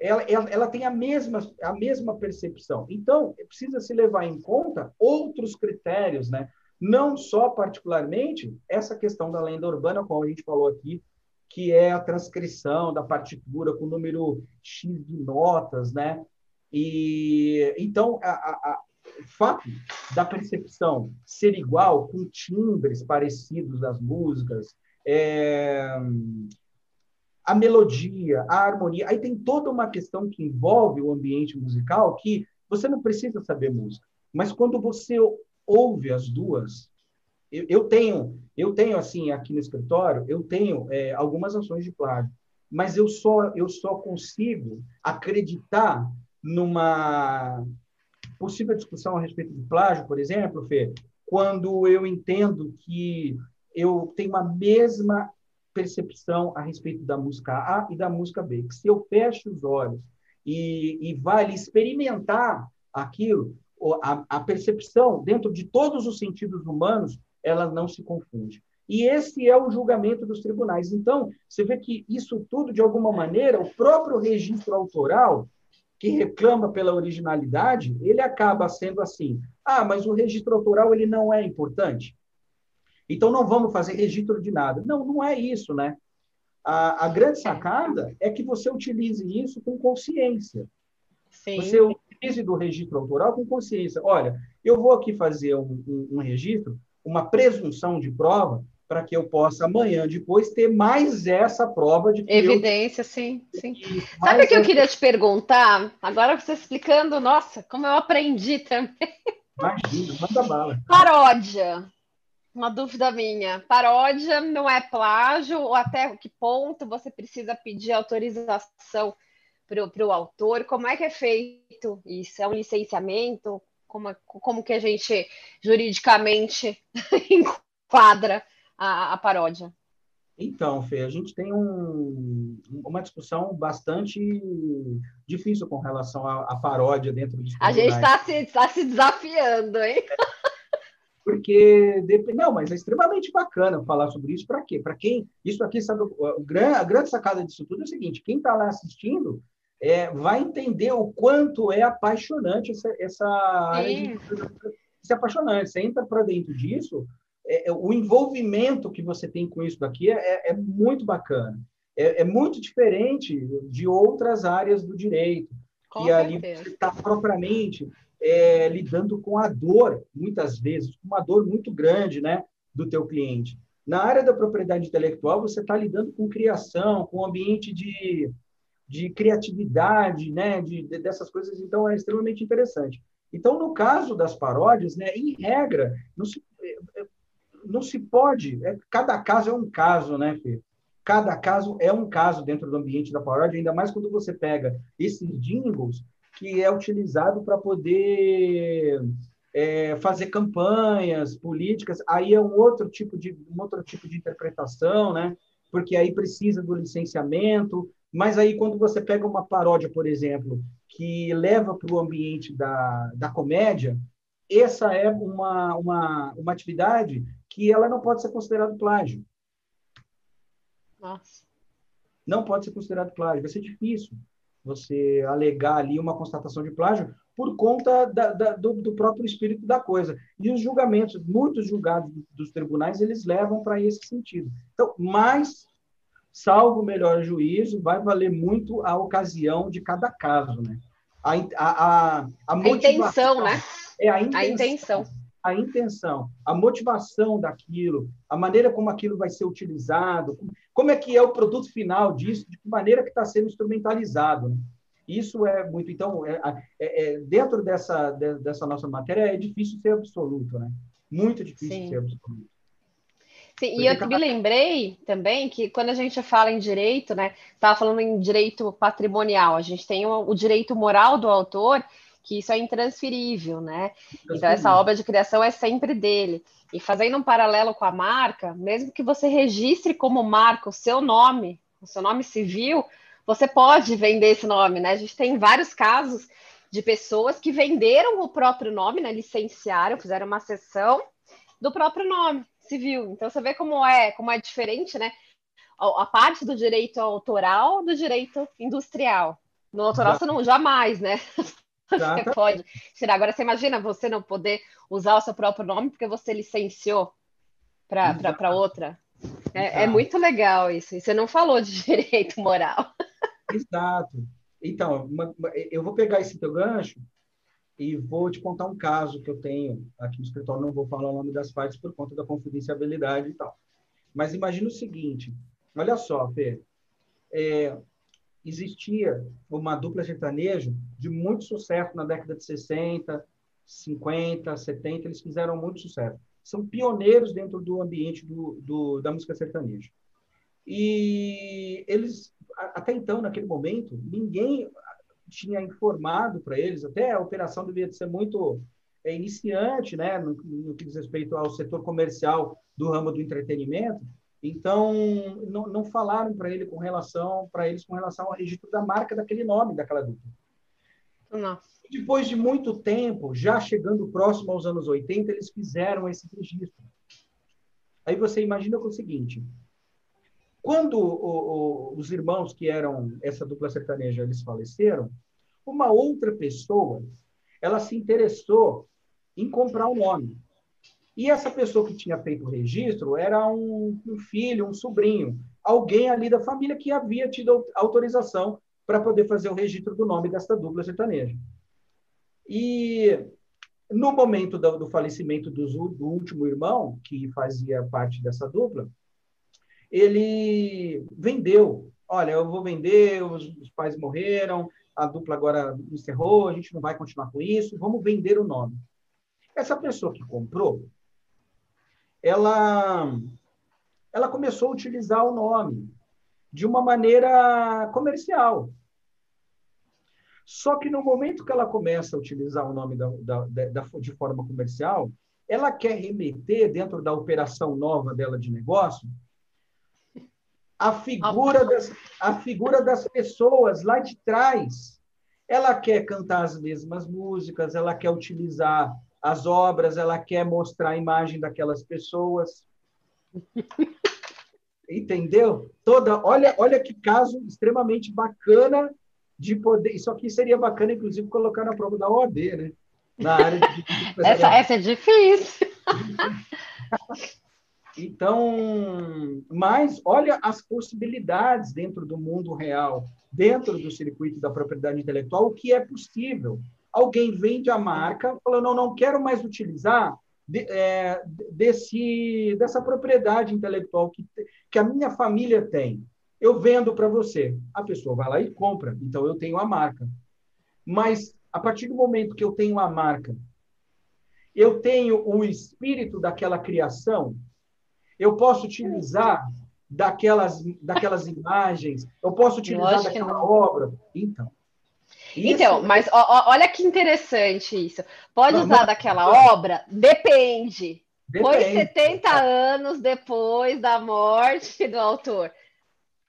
Ela, ela, ela, tem a mesma, a mesma percepção. Então, precisa se levar em conta outros critérios, né? não só particularmente essa questão da lenda urbana, como a gente falou aqui, que é a transcrição da partitura com número X de notas, né? E então a, a, o fato da percepção ser igual, com timbres parecidos das músicas, é, a melodia, a harmonia, aí tem toda uma questão que envolve o ambiente musical que você não precisa saber música, mas quando você ouve as duas, eu, eu tenho, eu tenho assim aqui no escritório, eu tenho é, algumas ações de plágio, mas eu só eu só consigo acreditar numa possível discussão a respeito de plágio, por exemplo, Fê, quando eu entendo que eu tenho a mesma percepção a respeito da música A e da música B. Que se eu fecho os olhos e, e vale experimentar aquilo, a, a percepção dentro de todos os sentidos humanos, ela não se confunde. E esse é o julgamento dos tribunais. Então, você vê que isso tudo, de alguma maneira, o próprio registro autoral, que reclama pela originalidade, ele acaba sendo assim: ah, mas o registro autoral ele não é importante. Então não vamos fazer registro de nada. Não, não é isso, né? A, a grande sacada é que você utilize isso com consciência. Sim. Você utilize do registro autoral com consciência. Olha, eu vou aqui fazer um, um, um registro, uma presunção de prova, para que eu possa amanhã depois ter mais essa prova de evidência, eu... sim, sim. Sabe o que eu queria te perguntar? Agora você explicando, nossa, como eu aprendi também. Imagina, manda bala. Paródia. Uma dúvida minha. Paródia não é plágio ou até que ponto você precisa pedir autorização para o autor? Como é que é feito isso? É um licenciamento? Como, como que a gente juridicamente <laughs> enquadra a, a paródia? Então, Fê, a gente tem um, uma discussão bastante difícil com relação à, à paródia dentro dos A gente está se, tá se desafiando, hein? <laughs> Porque, não, mas é extremamente bacana falar sobre isso. Para quê? Para quem. Isso aqui, sabe, a grande sacada disso tudo é o seguinte: quem está lá assistindo é, vai entender o quanto é apaixonante essa, essa área. De, isso é apaixonante. Você entra para dentro disso, é, é, o envolvimento que você tem com isso daqui é, é muito bacana. É, é, muito diferente de outras áreas do direito, com que ali você está propriamente é, lidando com a dor, muitas vezes, uma dor muito grande né, do teu cliente. Na área da propriedade intelectual, você está lidando com criação, com ambiente de, de criatividade, né, de, de, dessas coisas, então é extremamente interessante. Então, no caso das paródias, né, em regra, não se, não se pode, é, cada caso é um caso, né, Fê? Cada caso é um caso dentro do ambiente da paródia, ainda mais quando você pega esses jingles que é utilizado para poder é, fazer campanhas políticas, aí é um outro tipo de um outro tipo de interpretação, né? Porque aí precisa do licenciamento. Mas aí quando você pega uma paródia, por exemplo, que leva para o ambiente da, da comédia, essa é uma, uma, uma atividade que ela não pode ser considerada plágio. Nossa. Não pode ser considerado plágio. Vai ser difícil você alegar ali uma constatação de plágio, por conta da, da, do, do, próprio espírito da coisa. E os julgamentos, muitos julgados dos tribunais, eles levam para esse sentido. Então, mais, salvo o melhor juízo, vai valer muito a ocasião de cada caso, né? A, a, a, a, intenção, né? É a intenção. A intenção. A intenção, a motivação daquilo, a maneira como aquilo vai ser utilizado, como é que é o produto final disso, de que maneira que está sendo instrumentalizado. Né? Isso é muito. Então, é, é, é, dentro dessa, de, dessa nossa matéria, é difícil ser absoluto, né? Muito difícil Sim. ser absoluto. Sim, e eu me lembrei também que quando a gente fala em direito, né? Estava falando em direito patrimonial, a gente tem o, o, direito moral do autor, que isso é intransferível, né? Então, essa obra de criação é sempre dele. E fazendo um paralelo com a marca, mesmo que você registre como marca o seu nome, o seu nome civil, você pode vender esse nome, né? A gente tem vários casos de pessoas que venderam o próprio nome, né? Licenciaram, fizeram uma sessão do próprio nome civil. Então você vê como é, como é diferente, né? A, parte do direito autoral do direito industrial. No autoral você não jamais, né? <laughs> <laughs> Você pode tirar. Agora você imagina você não poder usar o seu próprio nome porque você licenciou para outra. É, é, muito legal isso. E você não falou de <laughs> direito moral. Exato. Então, uma, eu vou pegar esse teu gancho e vou te contar um caso que eu tenho aqui no escritório. Não vou falar o nome das partes por conta da confidencialidade e tal. Mas imagina o seguinte: olha só, Fê. É, existia uma dupla sertanejo de muito sucesso na década de 60, 50, 70. Eles fizeram muito sucesso. São pioneiros dentro do ambiente do, do da música sertaneja. E eles até então, naquele momento, ninguém tinha informado para eles, até a operação devia ser muito é, iniciante, né, no, no, que diz respeito ao setor comercial do ramo do entretenimento. Então, não, não falaram para ele com relação para eles com relação ao registro da marca daquele nome daquela dupla. Nossa. Depois de muito tempo, já chegando próximo aos anos 80, eles fizeram esse registro. Aí você imagina o seguinte: quando o, o, os irmãos que eram essa dupla sertaneja eles faleceram, uma outra pessoa ela se interessou em comprar o nome. E essa pessoa que tinha feito o registro era um, um filho, um sobrinho, alguém ali da família que havia tido autorização para poder fazer o registro do nome dessa dupla sertaneja. E no momento do, do falecimento do, do último irmão, que fazia parte dessa dupla, ele vendeu. Olha, eu vou vender, os, os pais morreram, a dupla agora encerrou, a gente não vai continuar com isso, vamos vender o nome. Essa pessoa que comprou, ela, ela começou a utilizar o nome de uma maneira comercial. Só que no momento que ela começa a utilizar o nome da, da, da, de forma comercial, ela quer remeter dentro da operação nova dela de negócio a figura, das, a figura das pessoas lá de trás. Ela quer cantar as mesmas músicas, ela quer utilizar as obras, ela quer mostrar a imagem daquelas pessoas. <laughs> Entendeu? Toda, olha, olha que caso extremamente bacana de poder. Isso aqui seria bacana, inclusive, colocar na prova da OAB, né? Na área de. <laughs> essa, essa é difícil. <laughs> Então, mas olha as possibilidades dentro do mundo real, dentro do circuito da propriedade intelectual, o que é possível. Alguém vende a marca, falando, não, não quero mais utilizar de, é, desse, dessa propriedade intelectual que, que a minha família tem. Eu vendo para você. A pessoa vai lá e compra. Então, eu tenho a marca. Mas, a partir do momento que eu tenho a marca, eu tenho o espírito daquela criação, eu posso utilizar daquelas, daquelas imagens, eu posso utilizar Lógico daquela obra. Então. Então, isso... mas ó, olha que interessante isso. Pode usar daquela obra? Depende. Depende. Foi 70 anos depois da morte do autor.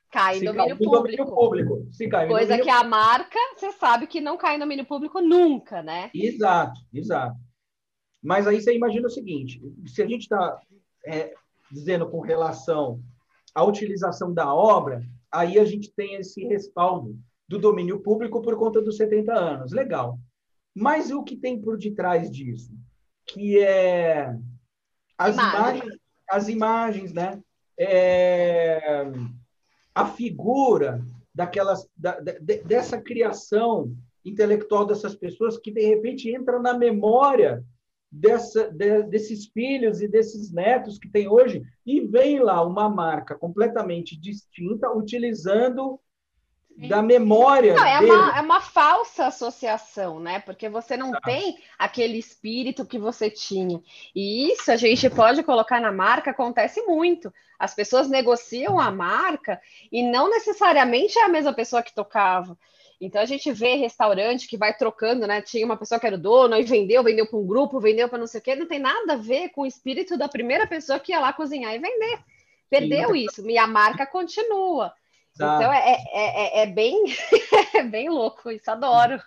Cai em domínio, público. domínio público. Se cai Coisa domínio... que a marca, você sabe que não cai em domínio público nunca, né? Exato, exato. Mas aí você imagina o seguinte: se a gente está é, dizendo com relação à utilização da obra, aí a gente tem esse respaldo do domínio público por conta dos 70 anos. Legal. Mas o que tem por detrás disso? Que é as Imagem. imagens, as imagens, né? É, a figura daquelas, da, de, dessa criação intelectual dessas pessoas que de repente entra na memória dessa, de, desses filhos e desses netos que tem hoje e vem lá uma marca completamente distinta utilizando da memória. Não, é, uma, é uma falsa associação, né? Porque você não tem aquele espírito que você tinha. E isso a gente pode colocar na marca, acontece muito. As pessoas negociam a marca e não necessariamente é a mesma pessoa que tocava. Então a gente vê restaurante que vai trocando, né? Tinha uma pessoa que era o dono e vendeu, vendeu para um grupo, vendeu para não sei o quê. Não tem nada a ver com o espírito da primeira pessoa que ia lá cozinhar e vender. Perdeu Sim. isso. E a marca continua. Tá. Então é, é, é, é bem, <laughs> é bem louco, isso adoro.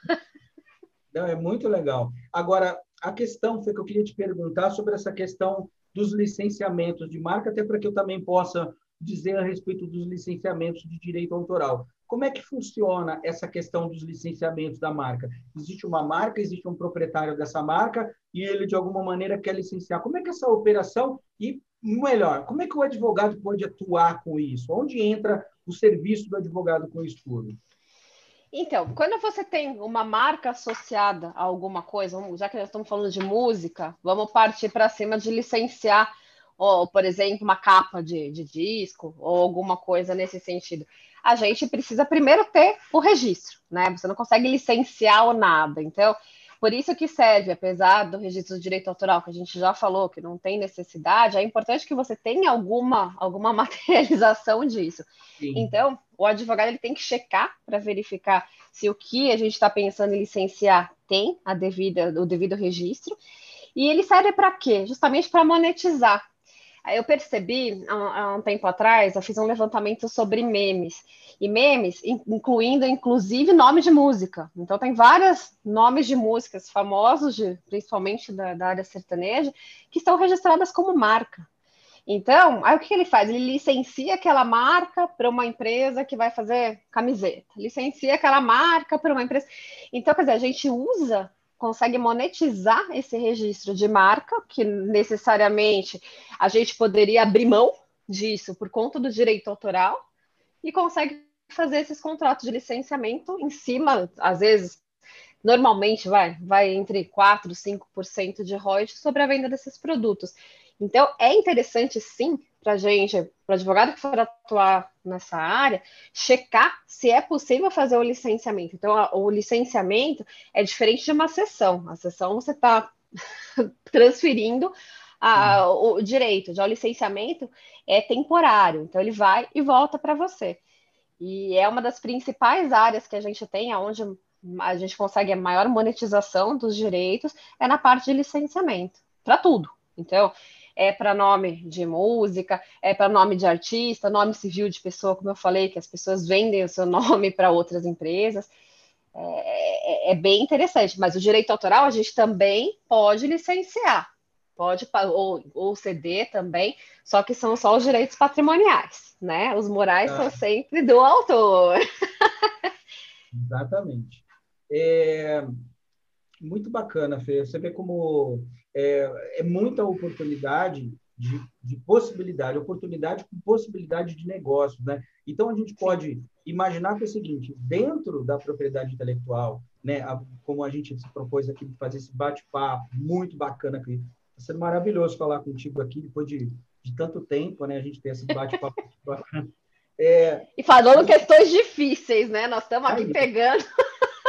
Não, é muito legal. Agora, a questão foi que eu queria te perguntar sobre essa questão dos licenciamentos de marca, até para que eu também possa dizer a respeito dos licenciamentos de direito autoral. Como é que funciona essa questão dos licenciamentos da marca? Existe uma marca, existe um proprietário dessa marca e ele, de alguma maneira, quer licenciar. Como é que essa operação, e melhor, como é que o advogado pode atuar com isso? Onde entra o serviço do advogado com isso tudo? Então, quando você tem uma marca associada a alguma coisa, já que nós estamos falando de música, vamos partir para cima de licenciar, ou, por exemplo, uma capa de, de disco ou alguma coisa nesse sentido a gente precisa primeiro ter o registro, né? Você não consegue licenciar ou nada. Então, por isso que serve, apesar do registro do direito autoral, que a gente já falou que não tem necessidade, é importante que você tenha alguma, alguma <laughs> materialização disso. Sim. Então, o advogado ele tem que checar para verificar se o que a gente está pensando em licenciar tem a devida, o devido registro. E ele serve para quê? Justamente para monetizar. Eu percebi há um tempo atrás, eu fiz um levantamento sobre memes. E memes, incluindo inclusive nome de música. Então, tem vários nomes de músicas famosos, de, principalmente da, da área sertaneja, que estão registradas como marca. Então, aí o que ele faz? Ele licencia aquela marca para uma empresa que vai fazer camiseta, licencia aquela marca para uma empresa. Então, quer dizer, a gente usa consegue monetizar esse registro de marca, que necessariamente a gente poderia abrir mão disso por conta do direito autoral, e consegue fazer esses contratos de licenciamento em cima, às vezes, normalmente vai, vai entre 4% e 5% de royalties sobre a venda desses produtos. Então, é interessante sim para a gente, para o advogado que for atuar nessa área, checar se é possível fazer o licenciamento. Então, a, o licenciamento é diferente de uma sessão. A sessão você está <laughs> transferindo a, o direito, já o licenciamento é temporário, então ele vai e volta para você. E é uma das principais áreas que a gente tem, onde a gente consegue a maior monetização dos direitos, é na parte de licenciamento, para tudo. Então, é para nome de música, é para nome de artista, nome civil de pessoa, como eu falei, que as pessoas vendem o seu <laughs> nome para outras empresas. É, é, é, bem interessante, mas o direito autoral a gente também pode licenciar, pode ou, ou ceder também, só que são só os direitos patrimoniais, né? Os morais ah. são sempre do autor. <laughs> Exatamente. É, muito bacana, Fê. Você vê como é, é muita oportunidade de, de, possibilidade, oportunidade com possibilidade de negócio, né? Então a gente pode imaginar que é o seguinte: dentro da propriedade intelectual, né, a, como a gente se propôs aqui fazer esse bate-papo muito bacana aqui, está sendo maravilhoso falar contigo aqui depois de, de tanto tempo, né? A gente ter esse bate-papo <laughs> bacana. É, e falando questões difíceis, né? Nós estamos aqui aí, pegando.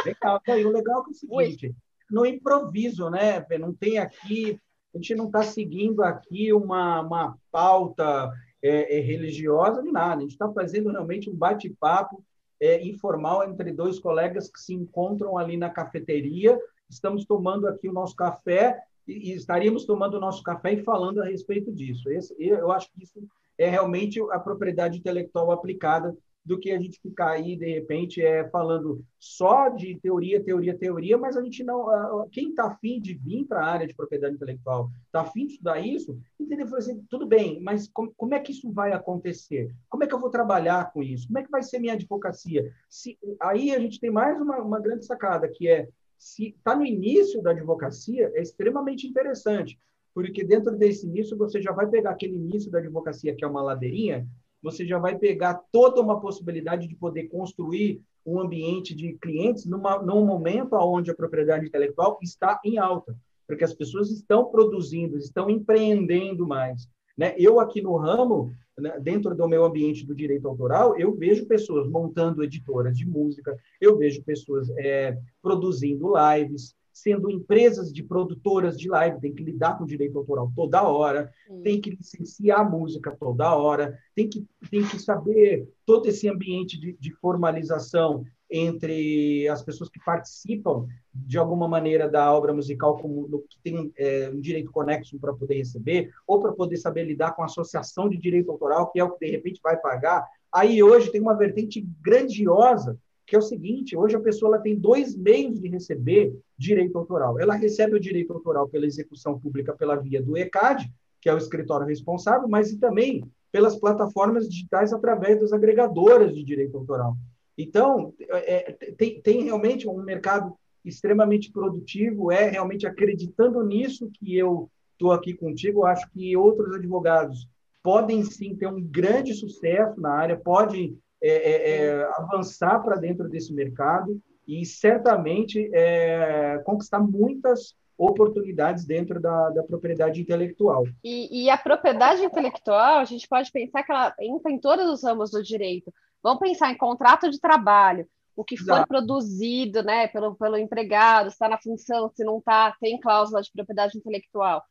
Legal, aí, o legal é o seguinte. Ui no improviso, né? Não tem aqui, a gente não está seguindo aqui uma, uma pauta é, é, religiosa nem nada. A gente está fazendo realmente um bate-papo é, informal entre dois colegas que se encontram ali na cafeteria. Estamos tomando aqui o nosso café e, e estaríamos tomando o nosso café e falando a respeito disso. Esse, eu acho que isso é realmente a propriedade intelectual aplicada do que a gente ficar aí, de repente, é, falando só de teoria, teoria, teoria, mas a gente não. Quem está afim de vir para a área de propriedade intelectual, está afim de estudar isso, entendeu? Assim, tudo bem, mas como, como, é que isso vai acontecer? Como é que eu vou trabalhar com isso? Como é que vai ser minha advocacia? Se, aí a gente tem mais uma, uma grande sacada, que é se está no início da advocacia, é extremamente interessante, porque dentro desse início você já vai pegar aquele início da advocacia, que é uma ladeirinha, você já vai pegar toda uma possibilidade de poder construir um ambiente de clientes numa, num momento onde a propriedade intelectual está em alta, porque as pessoas estão produzindo, estão empreendendo mais. Né? Eu aqui no ramo, né, dentro do meu ambiente do direito autoral, eu vejo pessoas montando editoras de música, eu vejo pessoas é, produzindo lives, sendo empresas de produtoras de live, tem que lidar com direito autoral toda hora, Sim. tem que licenciar música toda hora, tem que, tem que saber todo esse ambiente de, de formalização entre as pessoas que participam de alguma maneira da obra musical como no, que tem é, um direito conexo para poder receber ou para poder saber lidar com a associação de direito autoral que é o que de repente vai pagar aí hoje tem uma vertente grandiosa que é o seguinte: hoje a pessoa ela tem dois meios de receber direito autoral. Ela recebe o direito autoral pela execução pública pela via do ECAD, que é o escritório responsável, mas e também pelas plataformas digitais através das agregadoras de direito autoral. Então, é, tem, tem realmente um mercado extremamente produtivo, é realmente acreditando nisso que eu estou aqui contigo. Acho que outros advogados podem sim ter um grande sucesso na área, podem é, é, é, avançar para dentro desse mercado e certamente é, conquistar muitas oportunidades dentro da, da propriedade intelectual. E, e, a propriedade intelectual, a gente pode pensar que ela entra em todos os ramos do direito. Vamos pensar em contrato de trabalho, o que for Exato. produzido né, pelo, pelo empregado, está na função, se não está, tem cláusula de propriedade intelectual.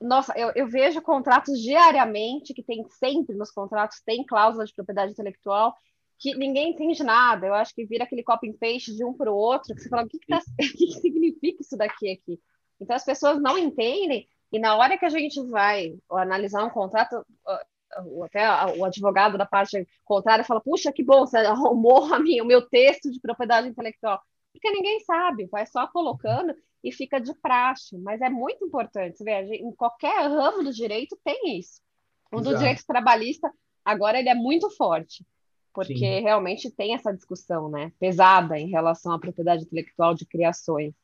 Nossa, eu, eu vejo contratos diariamente, que tem sempre nos contratos, tem cláusula de propriedade intelectual, que ninguém entende nada. Eu acho que vira aquele copy and paste de um para o outro, que você fala, o que, que, tá, <laughs> o que, que significa isso daqui aqui? Então as pessoas não entendem, e na hora que a gente vai analisar um contrato, até o advogado da parte contrária fala, puxa, que bom, você arrumou a minha, o meu texto de propriedade intelectual. Porque ninguém sabe, vai só colocando e fica de praxe. Mas é muito importante, vê, em qualquer ramo do direito tem isso. O do direito trabalhista, agora ele é muito forte porque Sim. realmente tem essa discussão, né, pesada em relação à propriedade intelectual de criações.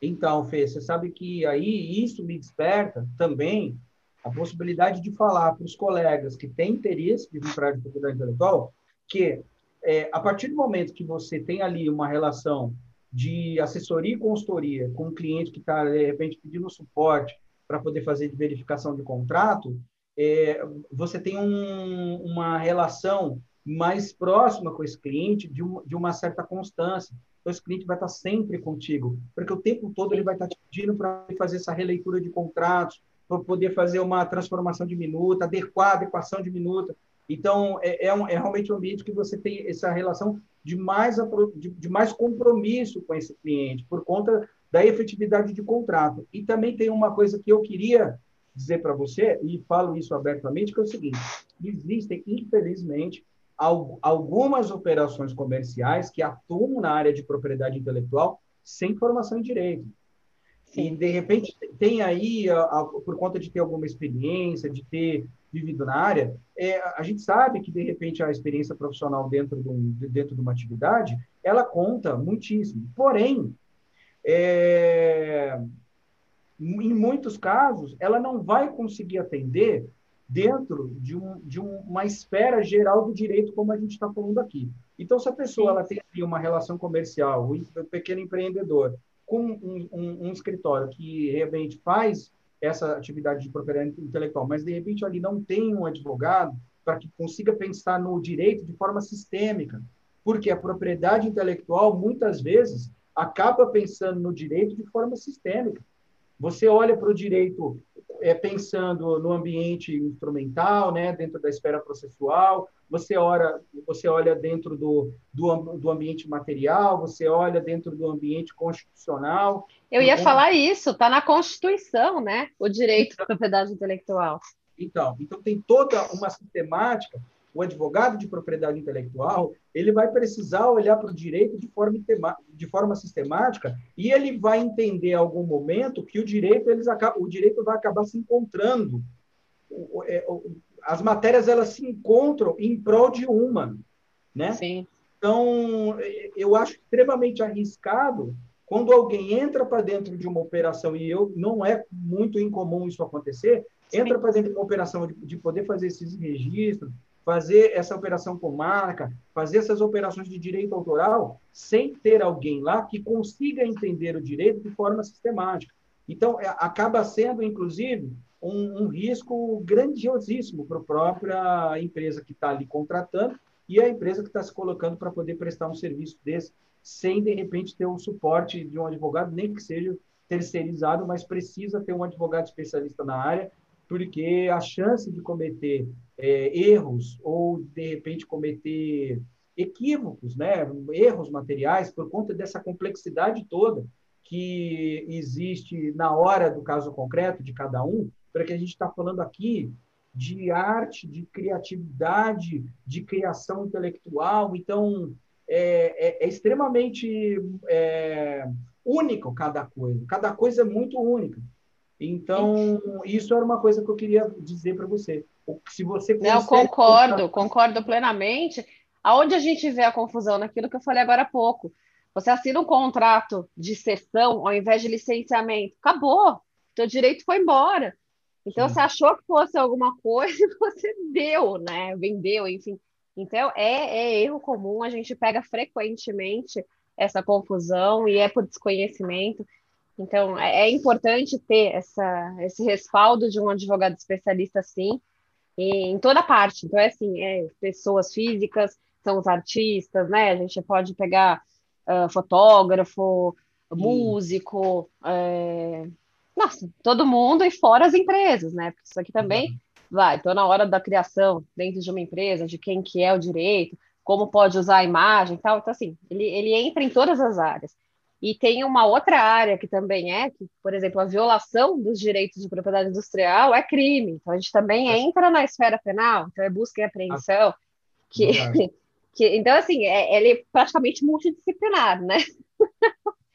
Então, Fê, você sabe que aí isso me desperta também a possibilidade de falar para os colegas que têm interesse de comprar de propriedade intelectual que é, a partir do momento que você tem ali uma relação de assessoria e consultoria com um cliente que está, de repente, pedindo suporte para poder fazer verificação de contrato, é, você tem um, uma relação mais próxima com esse cliente, de, um, de uma certa constância. Então, esse cliente vai estar sempre contigo, porque o tempo todo ele vai estar te pedindo para fazer essa releitura de contratos, para poder fazer uma transformação de minuta, adequar a adequação de minuta. Então, é, é, um, é, realmente um ambiente que você tem essa relação de mais, de, de mais compromisso com esse cliente, por conta da efetividade de contrato. E também tem uma coisa que eu queria dizer para você, e falo isso abertamente, que é o seguinte: existem, infelizmente, algumas operações comerciais que atuam na área de propriedade intelectual sem formação em direito. Sim. E, de repente, tem aí, a, a, por conta de ter alguma experiência, de ter vivido na área, é, a gente sabe que, de repente, a experiência profissional dentro de, um, dentro de uma atividade, ela conta muitíssimo. Porém, é, em muitos casos, ela não vai conseguir atender dentro de, um, de uma esfera geral do direito, como a gente está falando aqui. Então, se a pessoa ela tem uma relação comercial, o pequeno empreendedor, com um, um, um escritório que realmente faz essa atividade de propriedade intelectual, mas de repente ali não tem um advogado para que consiga pensar no direito de forma sistêmica, porque a propriedade intelectual muitas vezes acaba pensando no direito de forma sistêmica. Você olha para o direito é, pensando no ambiente instrumental, né, dentro da esfera processual, você olha, você olha dentro do, do, do ambiente material, você olha dentro do ambiente constitucional. Eu ia falar isso, está na Constituição, né? O direito à propriedade intelectual. Então, então tem toda uma sistemática o advogado de propriedade intelectual ele vai precisar olhar para o direito de forma, de forma sistemática e ele vai entender em algum momento que o direito eles o direito vai acabar se encontrando. É, as matérias elas se encontram em prol de uma né? Sim. Então, eu acho extremamente arriscado quando alguém entra para dentro de uma operação, e eu não é muito incomum isso acontecer, entra para dentro de uma operação de, de poder fazer esses registros, fazer essa operação com marca, fazer essas operações de direito autoral, sem ter alguém lá que consiga entender o direito de forma sistemática. Então, é, acaba sendo, inclusive, um, um risco grandiosíssimo para a própria empresa que está ali contratando e a empresa que está se colocando para poder prestar um serviço desse, sem, de repente, ter o suporte de um advogado, nem que seja terceirizado, mas precisa ter um advogado especialista na área, porque a chance de cometer é, erros ou, de repente, cometer equívocos, né? erros materiais, por conta dessa complexidade toda que existe na hora do caso concreto de cada um, para que a gente está falando aqui de arte, de criatividade, de criação intelectual. Então, é, é, é extremamente é, único cada coisa. Cada coisa é muito única. Então, isso era uma coisa que eu queria dizer para você. Se você Não, concordo, concordo plenamente. Aonde a gente vê a confusão naquilo que eu falei agora há pouco. Você assina um contrato de cessão ao invés de licenciamento. Acabou. Teu direito foi embora. Então, Sim. você achou que fosse alguma coisa e <laughs> você deu, né? Vendeu, enfim. Então, é, é erro comum, a gente pega frequentemente essa confusão e é por desconhecimento. Então, é, é importante ter essa, esse respaldo de um advogado especialista, sim, em toda parte. Então, é assim, é pessoas físicas, são os artistas, né? A gente pode pegar uh, fotógrafo, músico, é... nossa, todo mundo e fora as empresas, né? Porque isso aqui também uhum. vai, então na hora da criação dentro de uma empresa, de quem que é o direito, como pode usar a imagem e tal, então assim, ele, ele entra em todas as áreas. E tem uma outra área que também é, que, por exemplo, a violação dos direitos de propriedade industrial é crime. Então, a gente também entra na esfera penal, então é busca e apreensão. Que, <laughs> que, então, assim, é, ele é praticamente multidisciplinar, né?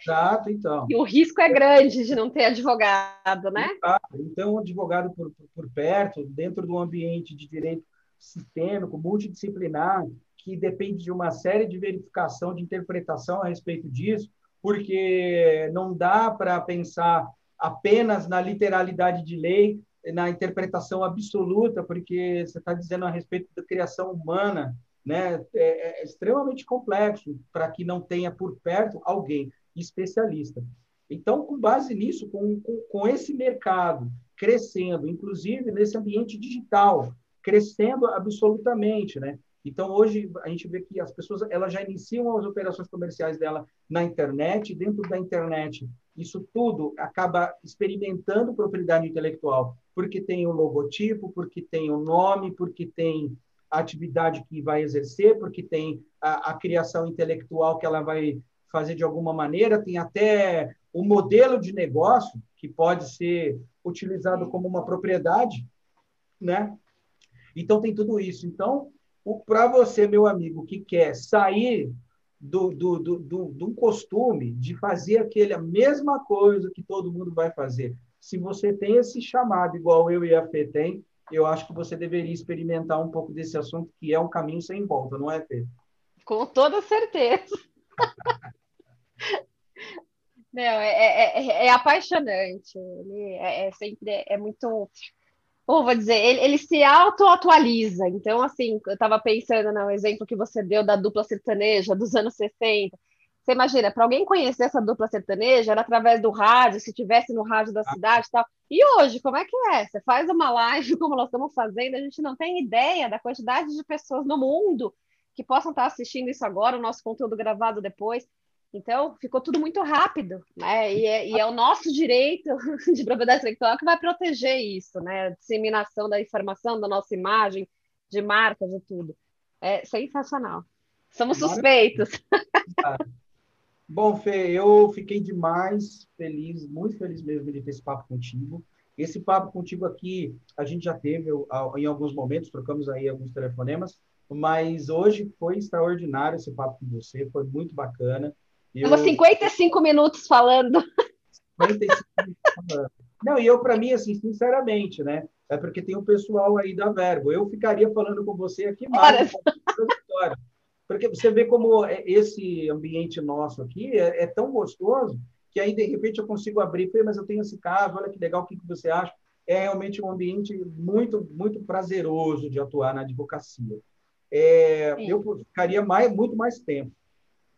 Exato, então. E o risco é grande de não ter advogado, né? Exato. Então, um advogado por, por perto, dentro do ambiente de direito sistêmico, multidisciplinar, que depende de uma série de verificação, de interpretação a respeito disso, porque não dá para pensar apenas na literalidade de lei, na interpretação absoluta, porque você está dizendo a respeito da criação humana, né? É, é extremamente complexo para que não tenha por perto alguém especialista. Então, com base nisso, com, com, com esse mercado crescendo, inclusive nesse ambiente digital, crescendo absolutamente, né? Então, hoje, a gente vê que as pessoas elas já iniciam as operações comerciais dela na internet, dentro da internet. Isso tudo acaba experimentando propriedade intelectual, porque tem o logotipo, porque tem o nome, porque tem a atividade que vai exercer, porque tem a, a criação intelectual que ela vai fazer de alguma maneira, tem até o modelo de negócio que pode ser utilizado como uma propriedade, né? Então tem tudo isso. Então para você, meu amigo, que quer sair do, do, do, do, do costume de fazer aquele, a mesma coisa que todo mundo vai fazer, se você tem esse chamado, igual eu e a Fê tem, eu acho que você deveria experimentar um pouco desse assunto, que é um caminho sem volta, não é, Fê? Com toda certeza. <laughs> Não, é, é, é, é apaixonante. É, é sempre é muito ou vou dizer, ele, ele se auto-atualiza. Então, assim, eu estava pensando no exemplo que você deu da dupla sertaneja dos anos 60. Você imagina, para alguém conhecer essa dupla sertaneja, era através do rádio, se tivesse no rádio da ah. cidade e tal. E hoje, como é que é? Você faz uma live <laughs> como nós estamos fazendo, a gente não tem ideia da quantidade de pessoas no mundo que possam estar assistindo isso agora, o nosso conteúdo gravado depois. Então, ficou tudo muito rápido, né? E é, e é, o nosso direito <laughs> de propriedade intelectual que vai proteger isso, né? A disseminação da informação, da nossa imagem, de marcas e tudo. É sensacional. Somos suspeitos. <laughs> Bom, Fê, eu fiquei demais feliz, muito feliz mesmo de ter esse papo contigo. Esse papo contigo aqui, a gente já teve em alguns momentos, trocamos aí alguns telefonemas, mas hoje foi extraordinário esse papo com você, foi muito bacana. Eu... 55 minutos falando. <laughs> 55 minutos falando. Não, e eu, para mim, assim, sinceramente, né? É porque tem o um pessoal aí da Verbo. Eu ficaria falando com você aqui mais. Porque você vê como é, esse ambiente nosso aqui é, é tão gostoso que aí, de repente, eu consigo abrir, mas eu tenho esse caso, olha que legal, o que você acha? É realmente um ambiente muito, muito prazeroso de atuar na advocacia. É, eu ficaria mais, muito mais tempo,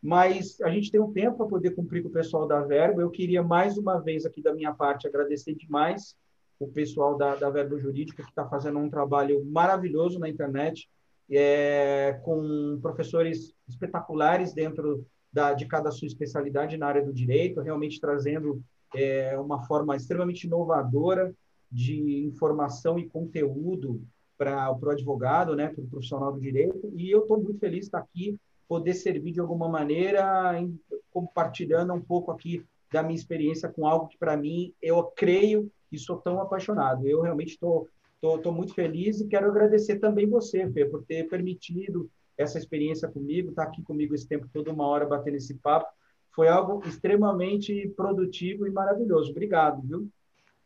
mas a gente tem um tempo para poder cumprir com o pessoal da Verbo. Eu queria, mais uma vez, aqui da minha parte, agradecer demais o pessoal da, da Verbo Jurídica, que está fazendo um trabalho maravilhoso na internet, é, com professores espetaculares dentro da, de cada sua especialidade na área do direito, realmente trazendo é, uma forma extremamente inovadora de informação e conteúdo para o advogado, né, para o profissional do direito. E eu estou muito feliz de estar aqui, poder servir de alguma maneira, em, compartilhando um pouco aqui da minha experiência com algo que, para mim, eu creio e sou tão apaixonado. Eu realmente estou tô, tô, muito feliz e quero agradecer também você, Fê, por ter permitido essa experiência comigo, estar tá aqui comigo esse tempo todo, uma hora batendo esse papo. Foi algo extremamente produtivo e maravilhoso. Obrigado, viu?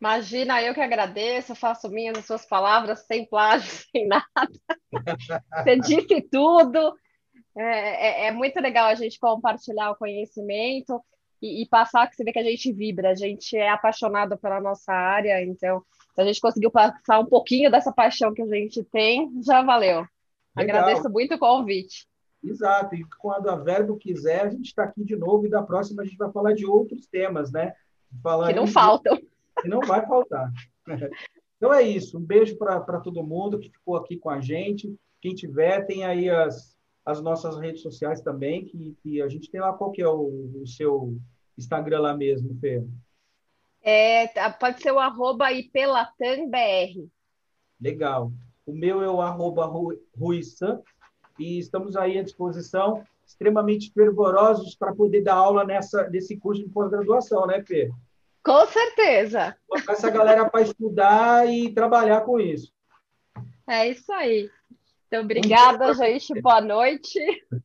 Imagina, eu que agradeço, faço minhas as suas palavras, sem plágio, <laughs> sem nada. <laughs> Você disse tudo. É, é, é, muito legal a gente compartilhar o conhecimento e, e, passar que você vê que a gente vibra, a gente é apaixonado pela nossa área, então se a gente conseguiu passar um pouquinho dessa paixão que a gente tem, já valeu. Legal. Agradeço muito o convite. Exato, e quando a Verbo quiser, a gente está aqui de novo e da próxima a gente vai falar de outros temas, né? Falar que não faltam. Que não vai faltar. <laughs> Então é isso, um beijo para todo mundo que ficou aqui com a gente. Quem tiver, tem aí as, as nossas redes sociais também, que, que a gente tem lá. Qual que é o, o seu Instagram lá mesmo, Fê? É, tá, pode ser o arroba IPLatamBR. Legal. O meu é o arroba Ruissan e estamos aí à disposição, extremamente fervorosos para poder dar aula nessa, nesse curso de pós-graduação, né, Fê? Com certeza. Botar essa galera para estudar e trabalhar com isso. É isso aí. Então, obrigada, gente. Boa noite. <laughs>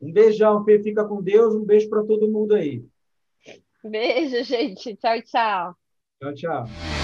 Um beijão, Fê. Fica com Deus. Um beijo para todo mundo aí. Beijo, gente. Tchau, tchau. Tchau, tchau.